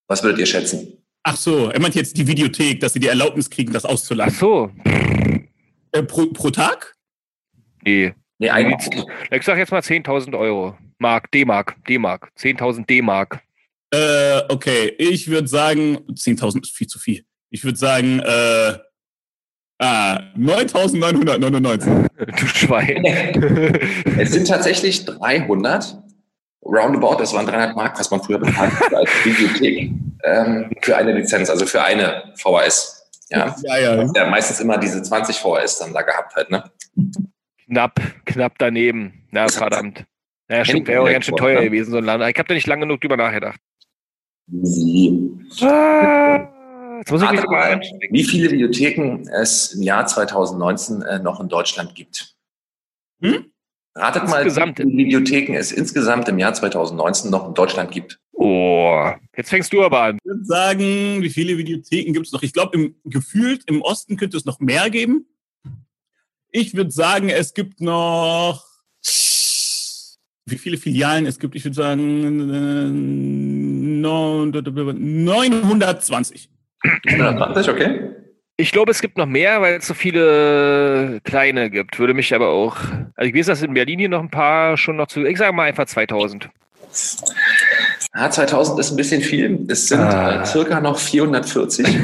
Was würdet ihr schätzen? Ach so, er meint jetzt die Videothek, dass sie die Erlaubnis kriegen, das Ach auszuleihen. so. Äh, pro, pro Tag? Nee. Nee, ein, Ich sag jetzt mal 10.000 Euro. Mark, D-Mark, D-Mark. 10.000 D-Mark. Äh, okay, ich würde sagen, 10.000 ist viel zu viel. Ich würde sagen, äh, ah, 9.999. Du Schwein. es sind tatsächlich 300 roundabout, das waren 300 Mark, was man früher bezahlt hat als Bibliothek, ähm, für eine Lizenz, also für eine VHS. Ja, Ja, ja. ja meistens immer diese 20 VHS dann da gehabt halt, ne? Knapp, knapp daneben. Na, Das verdammt. Ja, stimmt, wäre auch ganz schön teuer gewesen, so ein Land. Ich habe da nicht lange genug drüber nachgedacht. Wie, Ah, Jetzt muss ich mich Rate mal mal, wie viele Bibliotheken es im Jahr 2019 äh, noch in Deutschland gibt? Hm? Ratet mal, Insgesamt. wie viele Bibliotheken es insgesamt im Jahr 2019 noch in Deutschland gibt. Oh, jetzt fängst du aber an. Ich würde sagen, wie viele Videotheken gibt es noch? Ich glaube, im, gefühlt im Osten könnte es noch mehr geben. Ich würde sagen, es gibt noch. Wie viele Filialen es gibt? Ich würde sagen, äh, no- 920. 120, okay? Ich glaube, es gibt noch mehr, weil es so viele kleine gibt. Würde mich aber auch. Also ich weiß, dass in Berlin hier noch ein paar schon noch zu. Ich sage mal einfach 2000. Ja, 2000 ist ein bisschen viel. Es sind Ah. äh, circa noch 440.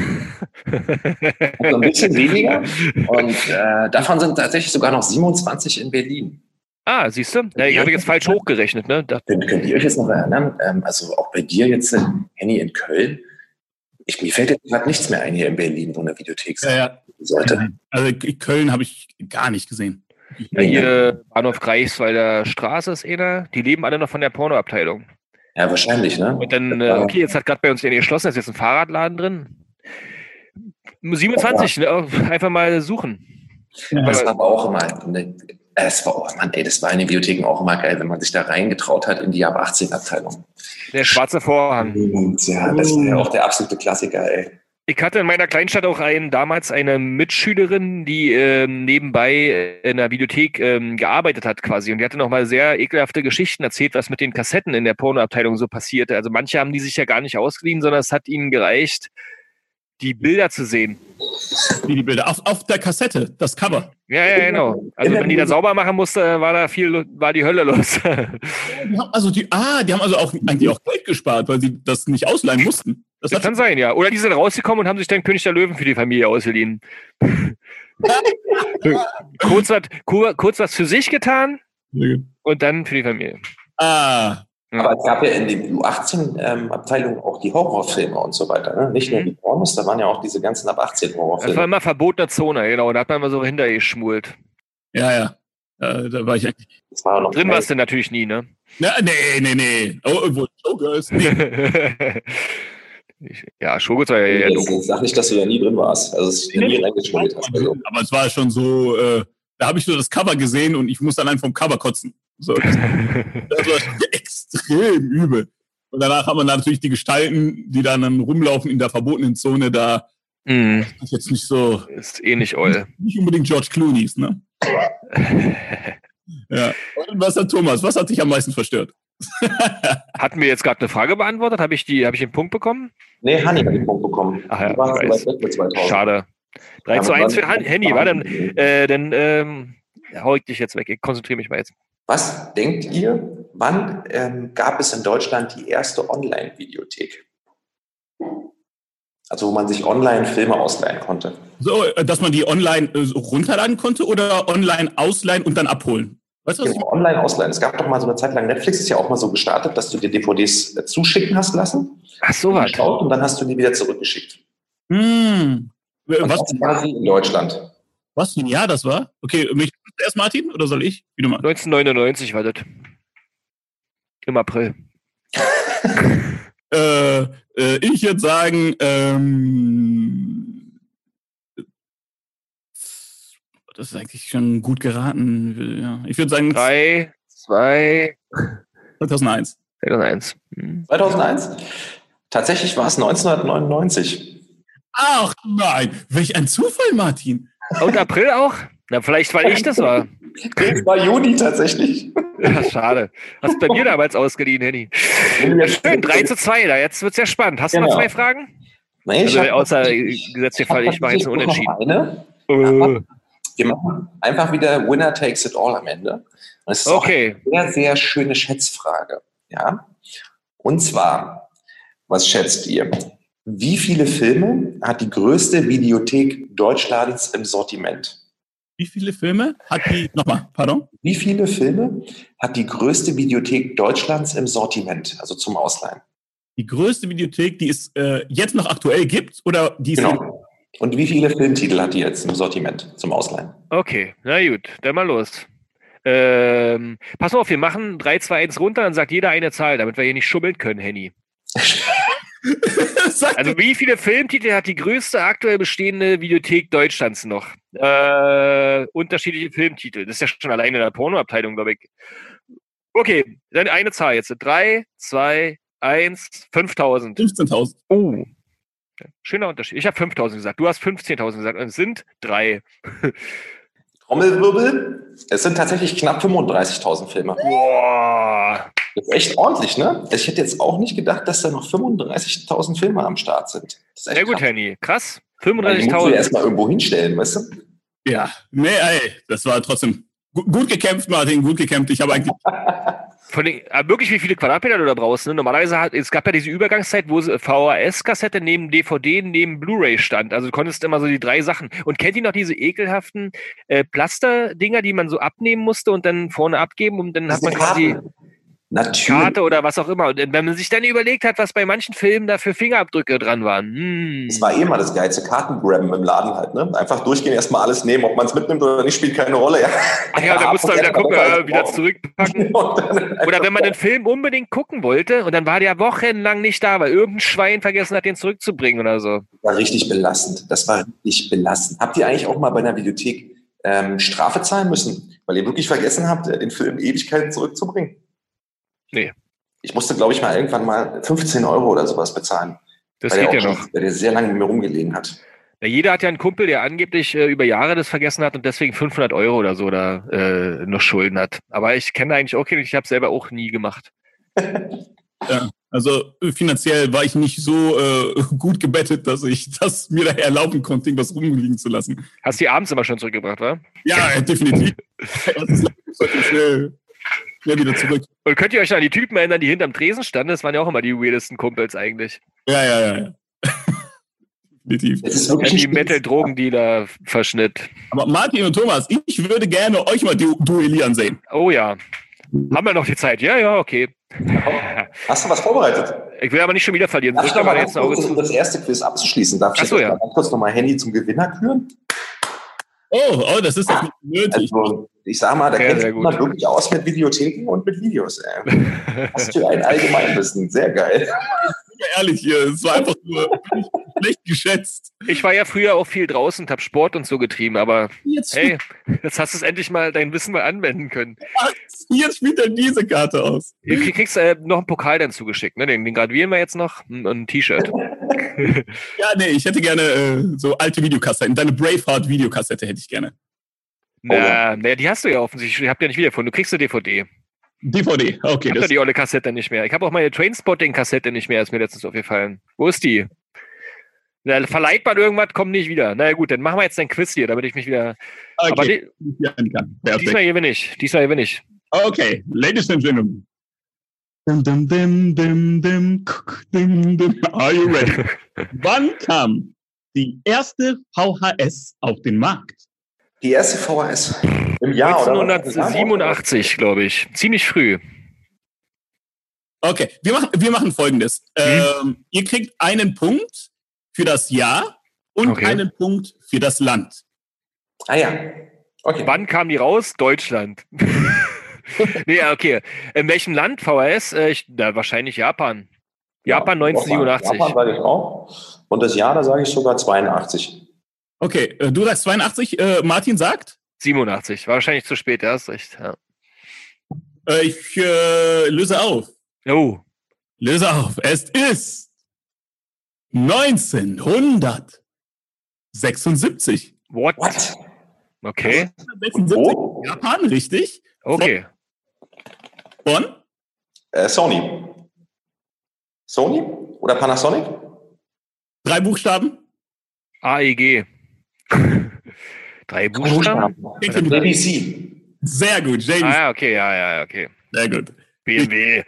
also ein bisschen weniger. Und äh, davon sind tatsächlich sogar noch 27 in Berlin. Ah, siehst du? Ja, ich habe jetzt falsch hochgerechnet, ne? Da, Könnt, könnt ihr euch jetzt noch erinnern? Ähm, also auch bei dir jetzt, äh, Henny, in Köln. Ich, mir fällt jetzt gerade nichts mehr ein hier in Berlin, wo eine Videothek sein Ja, ja. sollte. Also Köln habe ich gar nicht gesehen. ja, hier Bahnhof Greifswalder Straße ist einer. Die leben alle noch von der Pornoabteilung. Ja, wahrscheinlich, ne? Und dann, äh, okay, jetzt hat gerade bei uns der geschlossen, ist jetzt ein Fahrradladen drin. 27, ne? einfach mal suchen. Das war aber auch immer, ne, es war, oh Mann, ey, das war in den Bibliotheken auch immer geil, wenn man sich da reingetraut hat in die ab 18 Abteilung. Der schwarze Vorhang. Und ja, das war ja auch der absolute Klassiker, ey. Ich hatte in meiner Kleinstadt auch einen, damals eine Mitschülerin, die ähm, nebenbei in der Videothek ähm, gearbeitet hat quasi. Und die hatte nochmal sehr ekelhafte Geschichten erzählt, was mit den Kassetten in der Pornoabteilung so passierte. Also manche haben die sich ja gar nicht ausgeliehen, sondern es hat ihnen gereicht, die Bilder zu sehen. Wie die Bilder. Auf, auf der Kassette, das Cover. Ja, ja, genau. Also wenn die da sauber machen musste, war da viel, war die Hölle los. Die haben also die, ah, die haben also auch eigentlich auch Geld gespart, weil sie das nicht ausleihen mussten. Das Das kann sein, ja. Oder die sind rausgekommen und haben sich dann König der Löwen für die Familie ausgeliehen. kurz, was, kur- kurz was für sich getan und dann für die Familie. Ah, Aber es gab ja in den U18-Abteilungen auch die Horrorfilme und so weiter. Ne? Nicht nur Mhm. die Pornos, da waren ja auch diese ganzen ab 18 Das war Horrorfilme. immer verbotene Zone, genau. Da hat man immer so hintergeschmult. ja, ja. Äh, da war ich eigentlich. Das war noch Drin warst du natürlich nie, ne? Na, nee, nee, nee. Oh, wohl Showgirls. Nee. Ich- ja, Schurgutz war ja, ja Jetzt, sag nicht, dass du da nie drin warst. Also, dass du da nie reingeschmuggelt hast. Also, Aber es war schon so, äh, da habe ich nur das Cover gesehen und ich musste allein vom Cover kotzen. So, das, das war extrem übel. Und danach hat man natürlich die Gestalten, die dann, dann rumlaufen in der verbotenen Zone, da Hm, ist jetzt nicht so, ist eh nicht oll. nicht unbedingt George Clooney's, ne? Ja. Und was hat Thomas? Was hat dich am meisten verstört? Hatten wir jetzt gerade eine Frage beantwortet? Habe ich, die- hab ich den Punkt bekommen? nee, Hanni hat den Punkt bekommen. Ach ja, weiß. weit weg mit 2000. Schade. 3 Ja, zu aber 1 für dann- Han Handy, war dann, äh, dann ähm, hau ich dich jetzt weg. Ich konzentriere mich mal jetzt. Was denkt ihr, wann ähm, gab es in Deutschland die erste Online-Videothek? Also wo man sich online Filme ausleihen konnte. So, äh, dass man die online äh, runterladen konnte oder online ausleihen und dann abholen? Weißt du, was ich Genau, online ausleihen. Es gab doch mal so eine Zeit lang, Netflix ist ja auch mal so gestartet, dass du dir DVDs äh, zuschicken hast lassen, Ach so was. geschaut und dann hast du die wieder zurückgeschickt. Und Was, das quasi in Deutschland. was für ein Jahr das war? Okay, mich erst Martin oder soll ich? Wie du mal. 1999 war das. Im April. Äh, äh, ich würde sagen, ähm, das ist eigentlich schon gut geraten. Ja. Ich würde sagen 3, 2, 2001. 2001. Hm. 2001? Tatsächlich war es 1999. Ach nein, welch ein Zufall, Martin. Und April auch? Na, vielleicht, weil ich das war. Es war Juni tatsächlich. Ja, schade. Hast du bei mir damals ausgeliehen, Henny. Schön, 3 zu 2 da. Jetzt wird's ja spannend. Hast du noch Genau. zwei Fragen? Nee, ich Also, außer gesetzter Fall, ich mache jetzt einen Unentschieden. noch Eine. Wir machen einfach wieder Winner takes it all am Ende. Und es ist auch Okay. eine sehr, sehr schöne Schätzfrage. Ja? Und zwar, was schätzt ihr? Wie viele Filme hat die größte Videothek Deutschlands im Sortiment? Wie viele Filme hat die, nochmal, pardon? Wie viele Filme hat die größte Videothek Deutschlands im Sortiment, also zum Ausleihen? Die größte Videothek, die es äh, jetzt noch aktuell gibt oder die es Genau. Und wie viele Filmtitel hat die jetzt im Sortiment zum Ausleihen? Okay, na gut, dann mal los. Ähm, pass auf, wir machen 3, 2, 1 runter, dann sagt jeder eine Zahl, damit wir hier nicht schummeln können, Henny. Also wie viele Filmtitel hat die größte aktuell bestehende Videothek Deutschlands noch? Äh, unterschiedliche Filmtitel. Das ist ja schon alleine in der Pornoabteilung, glaube ich. Okay, dann eine Zahl jetzt. 3, 2, 1, 5000. 15.000. Oh. Schöner Unterschied. Ich habe 5000 gesagt. Du hast 15.000 gesagt. Und es sind drei. Trommelwirbel. Es sind tatsächlich knapp 35.000 Filme. Boah. Das ist echt ordentlich, ne? Ich hätte jetzt auch nicht gedacht, dass da noch 35.000 Filme am Start sind. Das ist echt Sehr gut, krass. Henny. Krass. Die musst du 35.000. erstmal irgendwo hinstellen, weißt du? Ja, nee, ey, das war trotzdem gu- gut gekämpft, Martin, gut gekämpft. Ich habe eigentlich, Von den, äh, wirklich, wie viele Quadratmeter du da brauchst. Ne? Normalerweise hat es gab ja diese Übergangszeit, wo VHS-Kassette neben DVD, neben Blu-ray stand. Also du konntest immer so die drei Sachen. Und kennt ihr noch diese ekelhaften äh, Plaster-Dinger, die man so abnehmen musste und dann vorne abgeben und dann hat man quasi Karten. Natürlich. Karte oder was auch immer. Und wenn man sich dann überlegt hat, was bei manchen Filmen da für Fingerabdrücke dran waren. Hm. Das war eh mal das geilste Kartengrabben im Laden halt, ne? Einfach durchgehen, erstmal alles nehmen, ob man es mitnimmt oder nicht, spielt keine Rolle. Ja, Ach ja, da musst du wieder gucken, äh, wieder zurückpacken. Oder wenn man den Film unbedingt gucken wollte und dann war der wochenlang nicht da, weil irgendein Schwein vergessen hat, den zurückzubringen oder so. war richtig belastend. Das war richtig belastend. Habt ihr eigentlich auch mal bei einer Videothek ähm, Strafe zahlen müssen, weil ihr wirklich vergessen habt, äh, den Film Ewigkeiten zurückzubringen? Nee. Ich musste, glaube ich, mal irgendwann mal 15 Euro oder sowas bezahlen. Das weil geht der ja noch. Weil der sehr lange mit mir rumgelegen hat. Ja, jeder hat ja einen Kumpel, der angeblich äh, über Jahre das vergessen hat und deswegen 500 Euro oder so da äh, noch Schulden hat. Aber ich kenne eigentlich auch keinen, ich habe selber auch nie gemacht. Ja, also äh, finanziell war ich nicht so äh, gut gebettet, dass ich das mir daher erlauben konnte, irgendwas rumliegen zu lassen. Hast die abends immer schon zurückgebracht, wa? Ja, definitiv. Das schnell wieder zurück. Und könnt ihr euch noch an die Typen erinnern, die hinterm Tresen standen? Das waren ja auch immer die weirdesten Kumpels eigentlich. Ja, ja, ja. ja. definitiv. Es ist Ja, wirklich die ein Metal-Drogendealer verschnitt. Aber Martin und Thomas, ich würde gerne euch mal du duellieren sehen. Oh ja. Haben wir noch die Zeit? Ja, ja, okay. Hast du was vorbereitet? Ich will aber nicht schon wieder verlieren. Darf ich noch mal jetzt Auge kurz, um das erste Quiz abzuschließen? Darf ich Ach so, jetzt ja. kurz noch mal Handy zum Gewinner küren? Oh, oh, das ist doch nicht nötig. Also, ich sag mal, da kennt sehr sich jemand wirklich aus mit Videotheken und mit Videos. Ey. Was für ein Allgemeinwissen. Sehr geil. Ehrlich hier, es war einfach nur schlecht geschätzt. Ich war ja früher auch viel draußen und hab Sport und so getrieben, aber Jetzt, hey, jetzt hast du es endlich mal dein Wissen mal anwenden können. jetzt spielt er diese Karte aus. Du kriegst äh, noch einen Pokal dann zugeschickt, ne? Den, den graduieren wir jetzt noch und ein T-Shirt. Ja, nee, ich hätte gerne äh, so alte Videokassetten. Deine Braveheart-Videokassette hätte ich gerne. Na, naja, die hast du ja offensichtlich. Ich hab die ja nicht wiedergefunden. Du kriegst eine DVD. DVD, okay. Ich hab da Das, die olle Kassette nicht mehr. Ich habe auch meine Trainspotting-Kassette nicht mehr, ist mir letztens aufgefallen. Wo ist die? Na, verleiht man irgendwas, kommt nicht wieder. Na ja, gut, dann machen wir jetzt ein Quiz hier, damit ich mich wieder. Aber okay, di ja, kann. Perfekt. diesmal gewinne ich. Diesmal gewinne ich. Okay, ladies and gentlemen. Dim, dim, dim, dim, dim, dim, dim. Are you ready? Wann kam die erste VHS auf den Markt? Die erste VHS im Jahr oder? was? 1987, glaube ich. Ziemlich früh. Okay, wir machen, wir machen folgendes. Ähm, ihr kriegt einen Punkt für das Jahr und Okay. einen Punkt für das Land. Ah ja. Okay. Wann kam die raus? Deutschland. nee, ja, okay. In welchem Land VHS? Äh, ich, na, wahrscheinlich Japan. Japan 1987. Japan sage ich auch. Und das Jahr, da sage ich sogar 82. Okay, äh, du sagst 82, äh, Martin sagt? 87. War wahrscheinlich zu spät, er hast recht. Ja. Äh, ich äh, löse auf. Oh, Löse auf. Es ist 1976. what? What? Okay, 1976 Wo? Japan, richtig? okay. Von? Äh, Sony. Sony? Oder Panasonic? Drei Buchstaben? AEG. Drei Buchstaben? Mit- ABC. Sehr gut, James. Ah, ja, okay, ja, ja, okay. Sehr gut. BMW.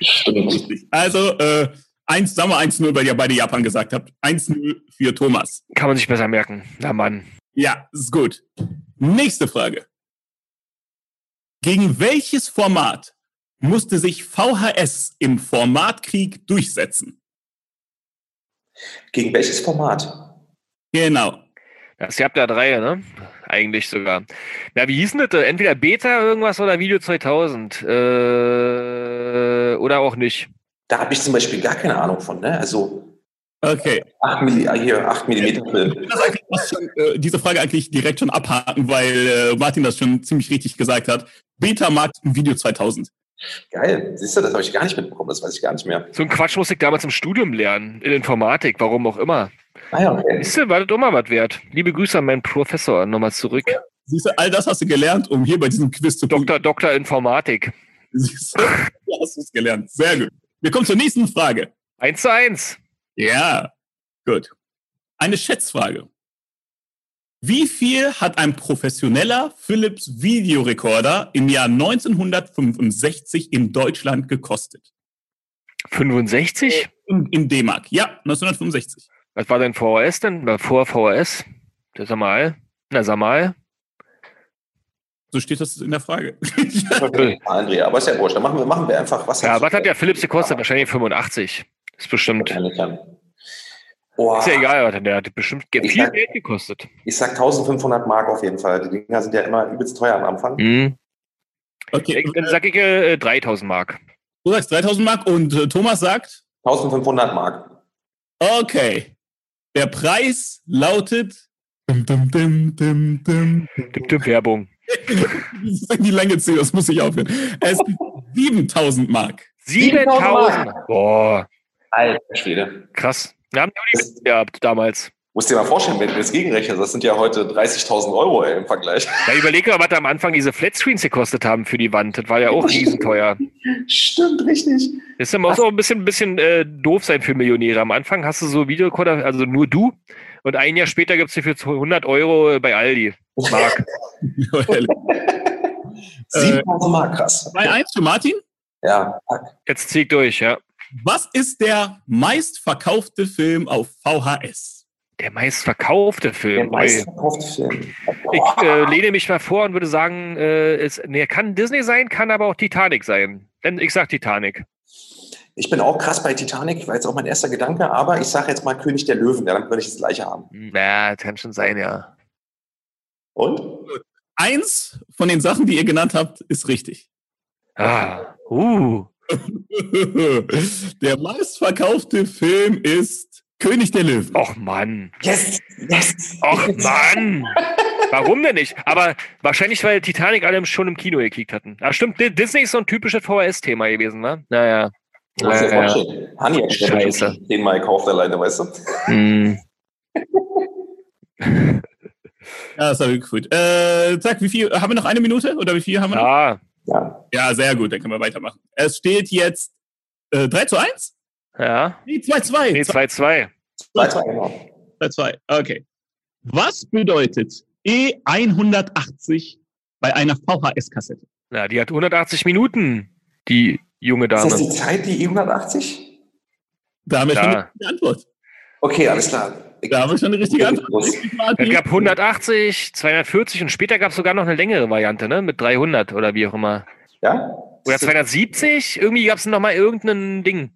Stimmt. Also, äh, eins, sagen wir 1-0, weil ihr beide Japan gesagt habt. 1-0 für Thomas. Kann man sich besser merken. Na Mann. Ja, ist gut. Nächste Frage. Gegen welches Format musste sich VHS im Formatkrieg durchsetzen? Gegen welches Format? Genau. Das, ihr habt ja drei, ne? Eigentlich sogar. Na, wie hieß denn das? Entweder Beta irgendwas oder Video 2000. Äh, oder auch nicht. Da habe ich zum Beispiel gar keine Ahnung von. Ne? Also Okay. 8 Milli ah, hier, 8 Millimeter Film. Äh, diese Frage eigentlich direkt schon abhaken, weil äh, Martin das schon ziemlich richtig gesagt hat. Beta-Markt Video 2000. Geil. Siehst du, das habe ich gar nicht mitbekommen. Das weiß ich gar nicht mehr. So ein Quatsch musste ich damals im Studium lernen. In Informatik, warum auch immer. Ah ja, okay. Siehst du, war das doch mal was wert. Liebe Grüße an meinen Professor nochmal zurück. Siehst du, all das hast du gelernt, um hier bei diesem Quiz zu punkten. Doktor, Doktor Informatik. Siehst du? Ja, hast du es gelernt. Sehr gut. Wir kommen zur nächsten Frage. Eins zu eins. Ja, gut. Eine Schätzfrage. Wie viel hat ein professioneller Philips Videorekorder im Jahr 1965 in Deutschland gekostet? 65? In, in D-Mark. Ja, 1965. Was war denn VHS denn? War vor VHS? Das sag mal. Na, sag mal. So steht das in der Frage. Andrea, aber ist ja wurscht. Dann machen wir, machen wir einfach. Was Ja, was hat der Philips gekostet? Wahrscheinlich 85. Ist bestimmt. Oh, Ist ja egal, der hat bestimmt viel sag- Geld gekostet. Ich sag 1500 Mark auf jeden Fall. Die Dinger sind ja immer übelst teuer am Anfang. Hm. Okay, Ich, dann sag ich äh, 3000 Mark. du sagst 3000 Mark und äh, Thomas sagt, 1500 Mark. okay, der Preis lautet dim, dim, dim, dim. Tipp, tipp, Werbung. die Länge ziehen, das muss ich aufhören. Es sind 7000 Mark. 7000. Boah, Alter Schwede. krass. Wir haben die Uni gehabt damals. Musst dir mal vorstellen, wenn du das gegenrechnest, das sind ja heute 30.000 Euro ey, im Vergleich. Ja, überleg mal, was da am Anfang diese Flatscreens gekostet haben für die Wand. Das war ja auch riesenteuer. Stimmt, richtig. Das muss auch ein bisschen, ein bisschen äh, doof sein für Millionäre. Am Anfang hast du so Videorekorder, also nur du. Und ein Jahr später gibt's die für 100 Euro bei Aldi. Mark. 7.000 Mark, krass. 2-1 für Martin. Ja, Jetzt zieh ich durch, ja. Was ist der meistverkaufte Film auf VHS? Der meistverkaufte der Film. meistverkaufte Film. Ich äh, lehne mich mal vor und würde sagen, äh, es nee, kann Disney sein, kann aber auch Titanic sein. Denn ich sag Titanic. Ich bin auch krass bei Titanic, war jetzt auch mein erster Gedanke, aber ich sage jetzt mal König der Löwen, ja, dann würde ich das gleiche haben. Na, kann schon sein, ja. Und? Eins von den Sachen, die ihr genannt habt, ist richtig. Ah, uh. Der meistverkaufte Film ist König der Löwen. Och Mann. Yes, yes. Och Mann. Warum denn nicht? Aber wahrscheinlich, weil Titanic alle schon im Kino gekickt hatten. Ah, stimmt, Di- Disney ist so ein typisches VHS-Thema gewesen, ne? Naja. Musst dir Ja, ja. vorstellen, Hanni hat Scheiße. Zehnmal gekauft alleine, weißt du? Hm. Ja, das habe ich gefühlt. Äh, zack, wie viel? Haben wir noch eine Minute? Oder wie viel haben wir noch? Ja, Ja. Ja, sehr gut, dann können wir weitermachen. Es steht jetzt äh, 3 zu 1? ja. Nee, 2 zu 2. Nee, 2-2. Zwei, zwei, genau. 2 zu 2. Okay. Was bedeutet E180 bei einer VHS-Kassette? Na, die hat 180 Minuten, die junge Ist das Dame. die Zeit, die E180? Da haben wir schon eine richtige Antwort. Okay, alles klar. Da haben wir schon eine richtige Antwort. Es gab 180, 240 und später gab es sogar noch eine längere Variante, ne? Mit 300 oder wie auch immer. Ja? Oder 270? Irgendwie gab es noch mal irgendein Ding.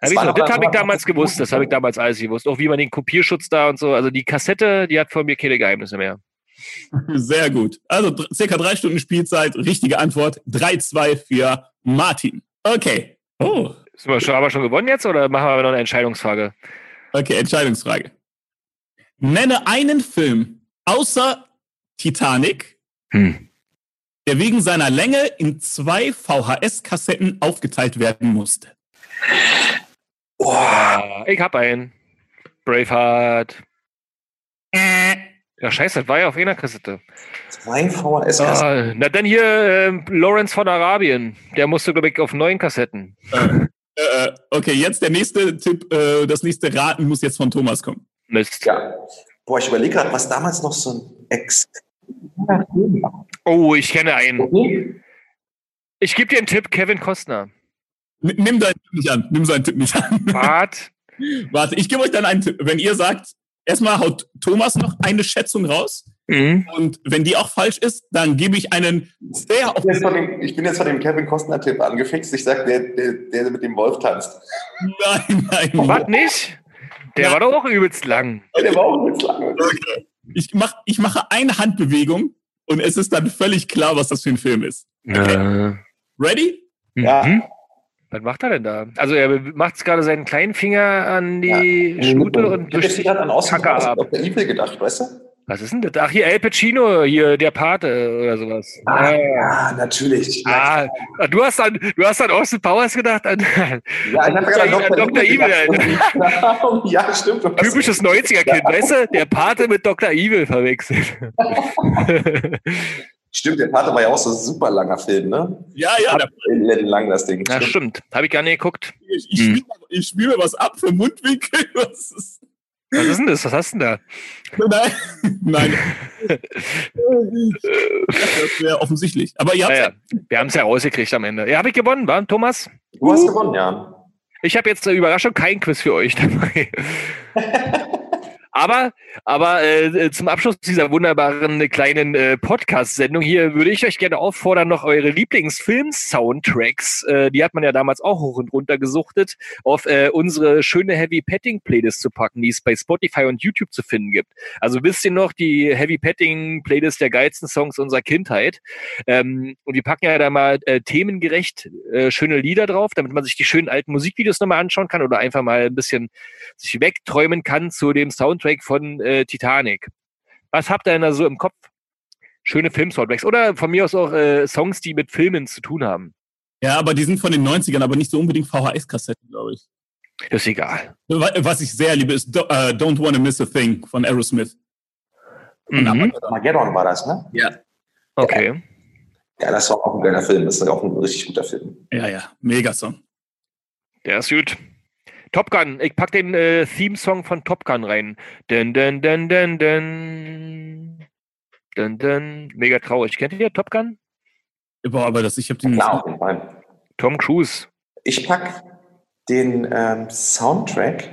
Hab Das ich das habe ich damals gewusst, das habe ich damals alles gewusst. Auch wie man den Kopierschutz da und so. Also die Kassette, die hat von mir keine Geheimnisse mehr. Sehr gut. Also circa drei Stunden Spielzeit. Richtige Antwort. 3-2 für Martin. Okay. Oh, Sind wir schon, haben wir schon gewonnen jetzt oder machen wir aber noch eine Entscheidungsfrage? okay, Entscheidungsfrage. Nenne einen Film außer Titanic, Hm. der wegen seiner Länge in zwei VHS-Kassetten aufgeteilt werden musste. Ah, ich hab einen. Braveheart. Äh, Ja, scheiße, das war ja auf einer Kassette. Zwei VHS. Ah, na dann hier ähm, Lawrence von Arabien. Der musste, glaube ich, auf neun Kassetten. äh, okay, jetzt der nächste Tipp. Äh, das nächste Raten muss jetzt von Thomas kommen. Mist. Ja. Boah, ich überlege gerade, was damals noch so ein Ex. Oh, ich kenne einen. Okay. Ich gebe dir einen Tipp, Kevin Costner. N nimm deinen Tipp nicht an. Nimm seinen Tipp nicht an. Wart. Warte, ich gebe euch dann einen Tipp. Wenn ihr sagt, erstmal haut Thomas noch eine Schätzung raus. Mhm. Und wenn die auch falsch ist, dann gebe ich einen sehr Ich bin jetzt von dem, ich bin jetzt von dem Kevin Costner-Tipp angefixt. Ich sag, der, der, der mit dem Wolf tanzt. Nein, nein. Was nicht? Der Ja. war doch auch übelst lang. Der war auch jetzt lang. Ich, mach, ich mache eine Handbewegung und es ist dann völlig klar, was das für ein Film ist. Äh. Ready? Ja. Mhm. Was macht er denn da? Also er macht gerade seinen kleinen Finger an die Schnute und ich hab jetzt wischt gerade an Kacke ab. Dr. Evil gedacht, weißt du? Was ist denn das? Ach, hier El Pacino, hier der Pate oder sowas. Ah, Äh, ja, natürlich. Ja, Ah, du hast an, du hast an Austin Powers gedacht? An, ja Dr. gerade an Dr. Evil, gedacht. ja, stimmt. typisches 90er-Kind, weißt du? Der Pate mit Dr. Evil verwechselt. Stimmt, der Vater war ja auch so ein super langer Film, ne? Ja, ja. Da, Lang das Ding. Ja, Stimmt. stimmt. Habe ich gar nicht geguckt. ich ich Hm. spiele ich mir was ab für Mundwinkel. Was ist, Was ist denn das? Was hast du denn da? nein, nein. das wäre offensichtlich. Aber ihr habt Naja, wir haben es ja rausgekriegt am Ende. Ja, habe ich gewonnen, war Thomas? Du hast gewonnen, ja. Ich habe jetzt eine Überraschung, kein Quiz für euch dabei. Aber, aber äh, zum Abschluss dieser wunderbaren kleinen äh, Podcast-Sendung hier würde ich euch gerne auffordern, noch eure Lieblingsfilm-Soundtracks, äh, die hat man ja damals auch hoch und runter gesuchtet, auf äh, unsere schöne Heavy Petting Playlist zu packen, die es bei Spotify und YouTube zu finden gibt. Also wisst ihr noch die Heavy Petting Playlist der geilsten Songs unserer Kindheit? Ähm, und wir packen ja da mal äh, themengerecht äh, schöne Lieder drauf, damit man sich die schönen alten Musikvideos nochmal anschauen kann oder einfach mal ein bisschen sich wegträumen kann zu dem Soundtrack von äh, Titanic. Was habt ihr denn da so im Kopf? Schöne Film-Soundtracks oder von mir aus auch äh, Songs, die mit Filmen zu tun haben. Ja, aber die sind von den 90ern, aber nicht so unbedingt VHS-Kassetten, glaube ich. Das ist egal. Wa- Was ich sehr liebe, ist äh, Don't Wanna Miss a Thing von Aerosmith. Mhm. Armageddon war das, ne? Ja. Okay. Geiler Song, auch ein geiler Film. Das ist auch ein richtig guter Film. Ja, ja. Mega-Song. Der ist gut. Top Gun. Ich pack den äh, Theme-Song von Top Gun rein. Dun, dun, dun, dun, dun. Dun, dun. Mega traurig. Kennt ihr Top Gun? Boah, aber das, ich habe den. Klar, auf jeden Fall. Tom Cruise. Ich pack den ähm, Soundtrack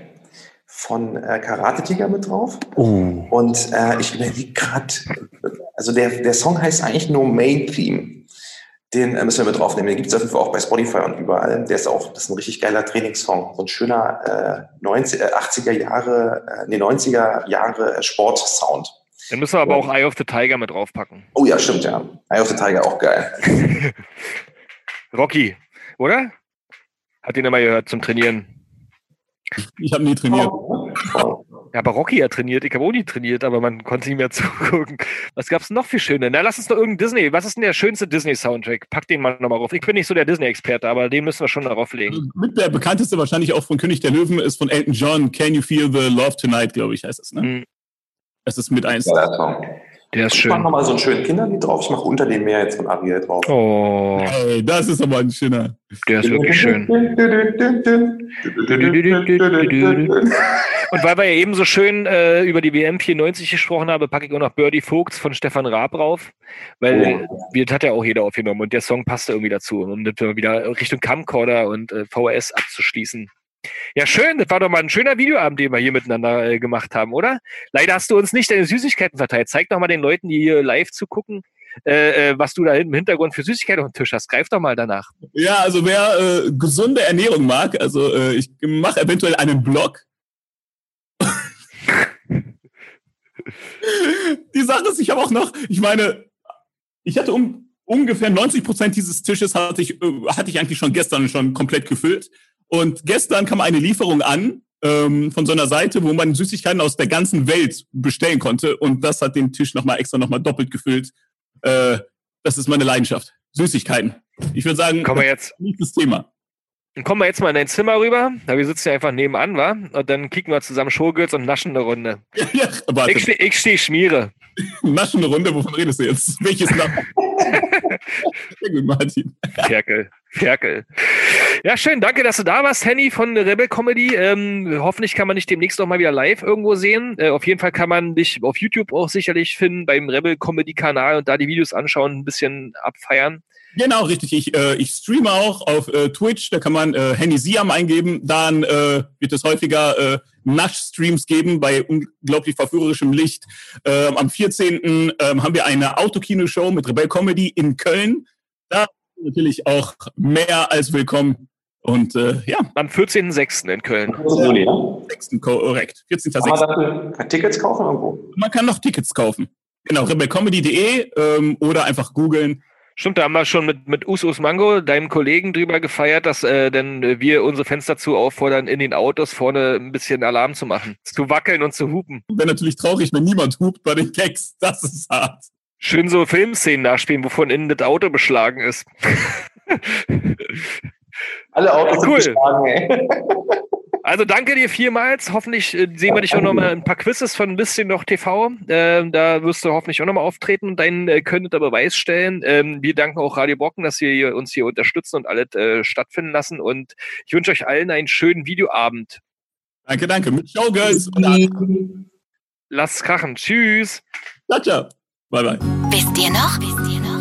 von äh, Karate Tiger mit drauf. Oh. Und äh, ich überlege gerade, also der, der Song heißt eigentlich nur Main Theme. Den äh, müssen wir mit draufnehmen. Den gibt es auf jeden Fall auch bei Spotify und überall. Der ist auch, das ist ein richtig geiler Trainingssong. So ein schöner äh, 90, äh, 80er Jahre, äh, nee, 90er Jahre äh, Sportsound. Dann müssen wir aber auch Eye of the Tiger mit draufpacken. Oh ja, stimmt, ja. Eye of the Tiger auch geil. Rocky, oder? Hat den immer gehört zum Trainieren. Ich habe nie trainiert. Oh. Ja, aber Rocky hat trainiert. Ich habe auch nie trainiert, aber man konnte nicht mehr zugucken. Was gab's denn noch für schöne? Na, lass uns doch irgendein Disney. Was ist denn der schönste Disney-Soundtrack? Pack den mal nochmal rauf. Ich bin nicht so der Disney-Experte, aber den müssen wir schon darauf legen. Mit der bekannteste wahrscheinlich auch von König der Löwen ist von Elton John. Can you feel the love tonight, glaube ich, heißt es. Ne? Mhm. Das ist mit eins. Song. Der ist Ich mache schön. nochmal so einen schönen Kinderlied drauf. Ich mache unter dem Meer jetzt von Ariel drauf. Oh, Ey, das ist aber ein schöner. der ist wirklich schön. Und weil wir ja eben so schön äh, über die WM 94 gesprochen haben, packe ich auch noch Birdie Vogts von Stefan Raab rauf, weil wir das hat ja auch jeder aufgenommen und der Song passte irgendwie dazu, um das wieder Richtung Camcorder und äh, VHS abzuschließen. Ja, schön, das war doch mal ein schöner Videoabend, den wir hier miteinander äh, gemacht haben, oder? Leider hast du uns nicht deine Süßigkeiten verteilt. Zeig doch mal den Leuten, die hier live zugucken, äh, äh, was du da im Hintergrund für Süßigkeiten auf dem Tisch hast. Greif doch mal danach. Ja, also wer äh, gesunde Ernährung mag, also äh, ich mache eventuell einen Blog. Die Sache ist, ich habe auch noch, ich meine, ich hatte um, ungefähr 90 Prozent dieses Tisches hatte ich, äh, hatte ich eigentlich schon gestern schon komplett gefüllt. Und gestern kam eine Lieferung an ähm, von so einer Seite, wo man Süßigkeiten aus der ganzen Welt bestellen konnte. Und das hat den Tisch nochmal extra nochmal doppelt gefüllt. Äh, das ist meine Leidenschaft. Süßigkeiten. Ich würde sagen, Kommen wir jetzt, nächstes Thema. dann kommen wir jetzt mal in dein Zimmer rüber. Da wir sitzen ja einfach nebenan, wa? Und dann kicken wir zusammen Showgirls und naschen eine Runde. ja, warte, Ich stehe ich steh Schmiere. naschen eine Runde, wovon redest du jetzt? Welches Land? Gut, Martin. Ferkel. Ferkel. Ja, schön. Danke, dass du da warst, Henny von Rebel Comedy. Ähm, hoffentlich kann man dich demnächst noch mal wieder live irgendwo sehen. Äh, auf jeden Fall kann man dich auf YouTube auch sicherlich finden, beim Rebel Comedy Kanal und da die Videos anschauen, ein bisschen abfeiern. Genau, richtig. Ich, äh, ich streame auch auf äh, Twitch, da kann man äh, Henny Siam eingeben. Dann äh, wird es häufiger äh, Nash-Streams geben bei unglaublich verführerischem Licht. Ähm, am 14. Ähm, haben wir eine Autokino-Show mit Rebel Comedy in Köln. Da natürlich auch mehr als willkommen. Und äh, ja, Am 14.06. in Köln. Juli, ne? 6. korrekt. 14. Kann man dafür Tickets kaufen irgendwo? Man kann noch Tickets kaufen. Genau, rebelcomedy.de ähm, oder einfach googeln. Stimmt, da haben wir schon mit, mit Usus Mango, deinem Kollegen, drüber gefeiert, dass äh, denn äh, wir unsere Fenster zu auffordern, in den Autos vorne ein bisschen Alarm zu machen. Zu wackeln und zu hupen. Wäre natürlich traurig, wenn niemand hupt bei den Gags. Das ist hart. Schön so Filmszenen nachspielen, wovon innen das Auto beschlagen ist. Alle Autos Cool. sind beschlagen, ey. Also danke dir vielmals. Hoffentlich äh, sehen wir dich auch noch mal ein paar Quizzes von ein bisschen noch TV. Ähm, da wirst du hoffentlich auch noch mal auftreten und deinen äh, Können unter Beweis stellen. Ähm, wir danken auch Radio Brocken, dass wir hier, uns hier unterstützen und alles äh, stattfinden lassen. Und ich wünsche euch allen einen schönen Videoabend. Danke, danke. Mit Showgirls und allem. Lasst krachen. Tschüss. Ciao, ciao. Bye, bye. Wisst ihr noch?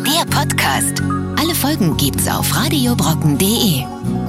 Der Podcast. Alle Folgen gibt's auf radiobrocken.de.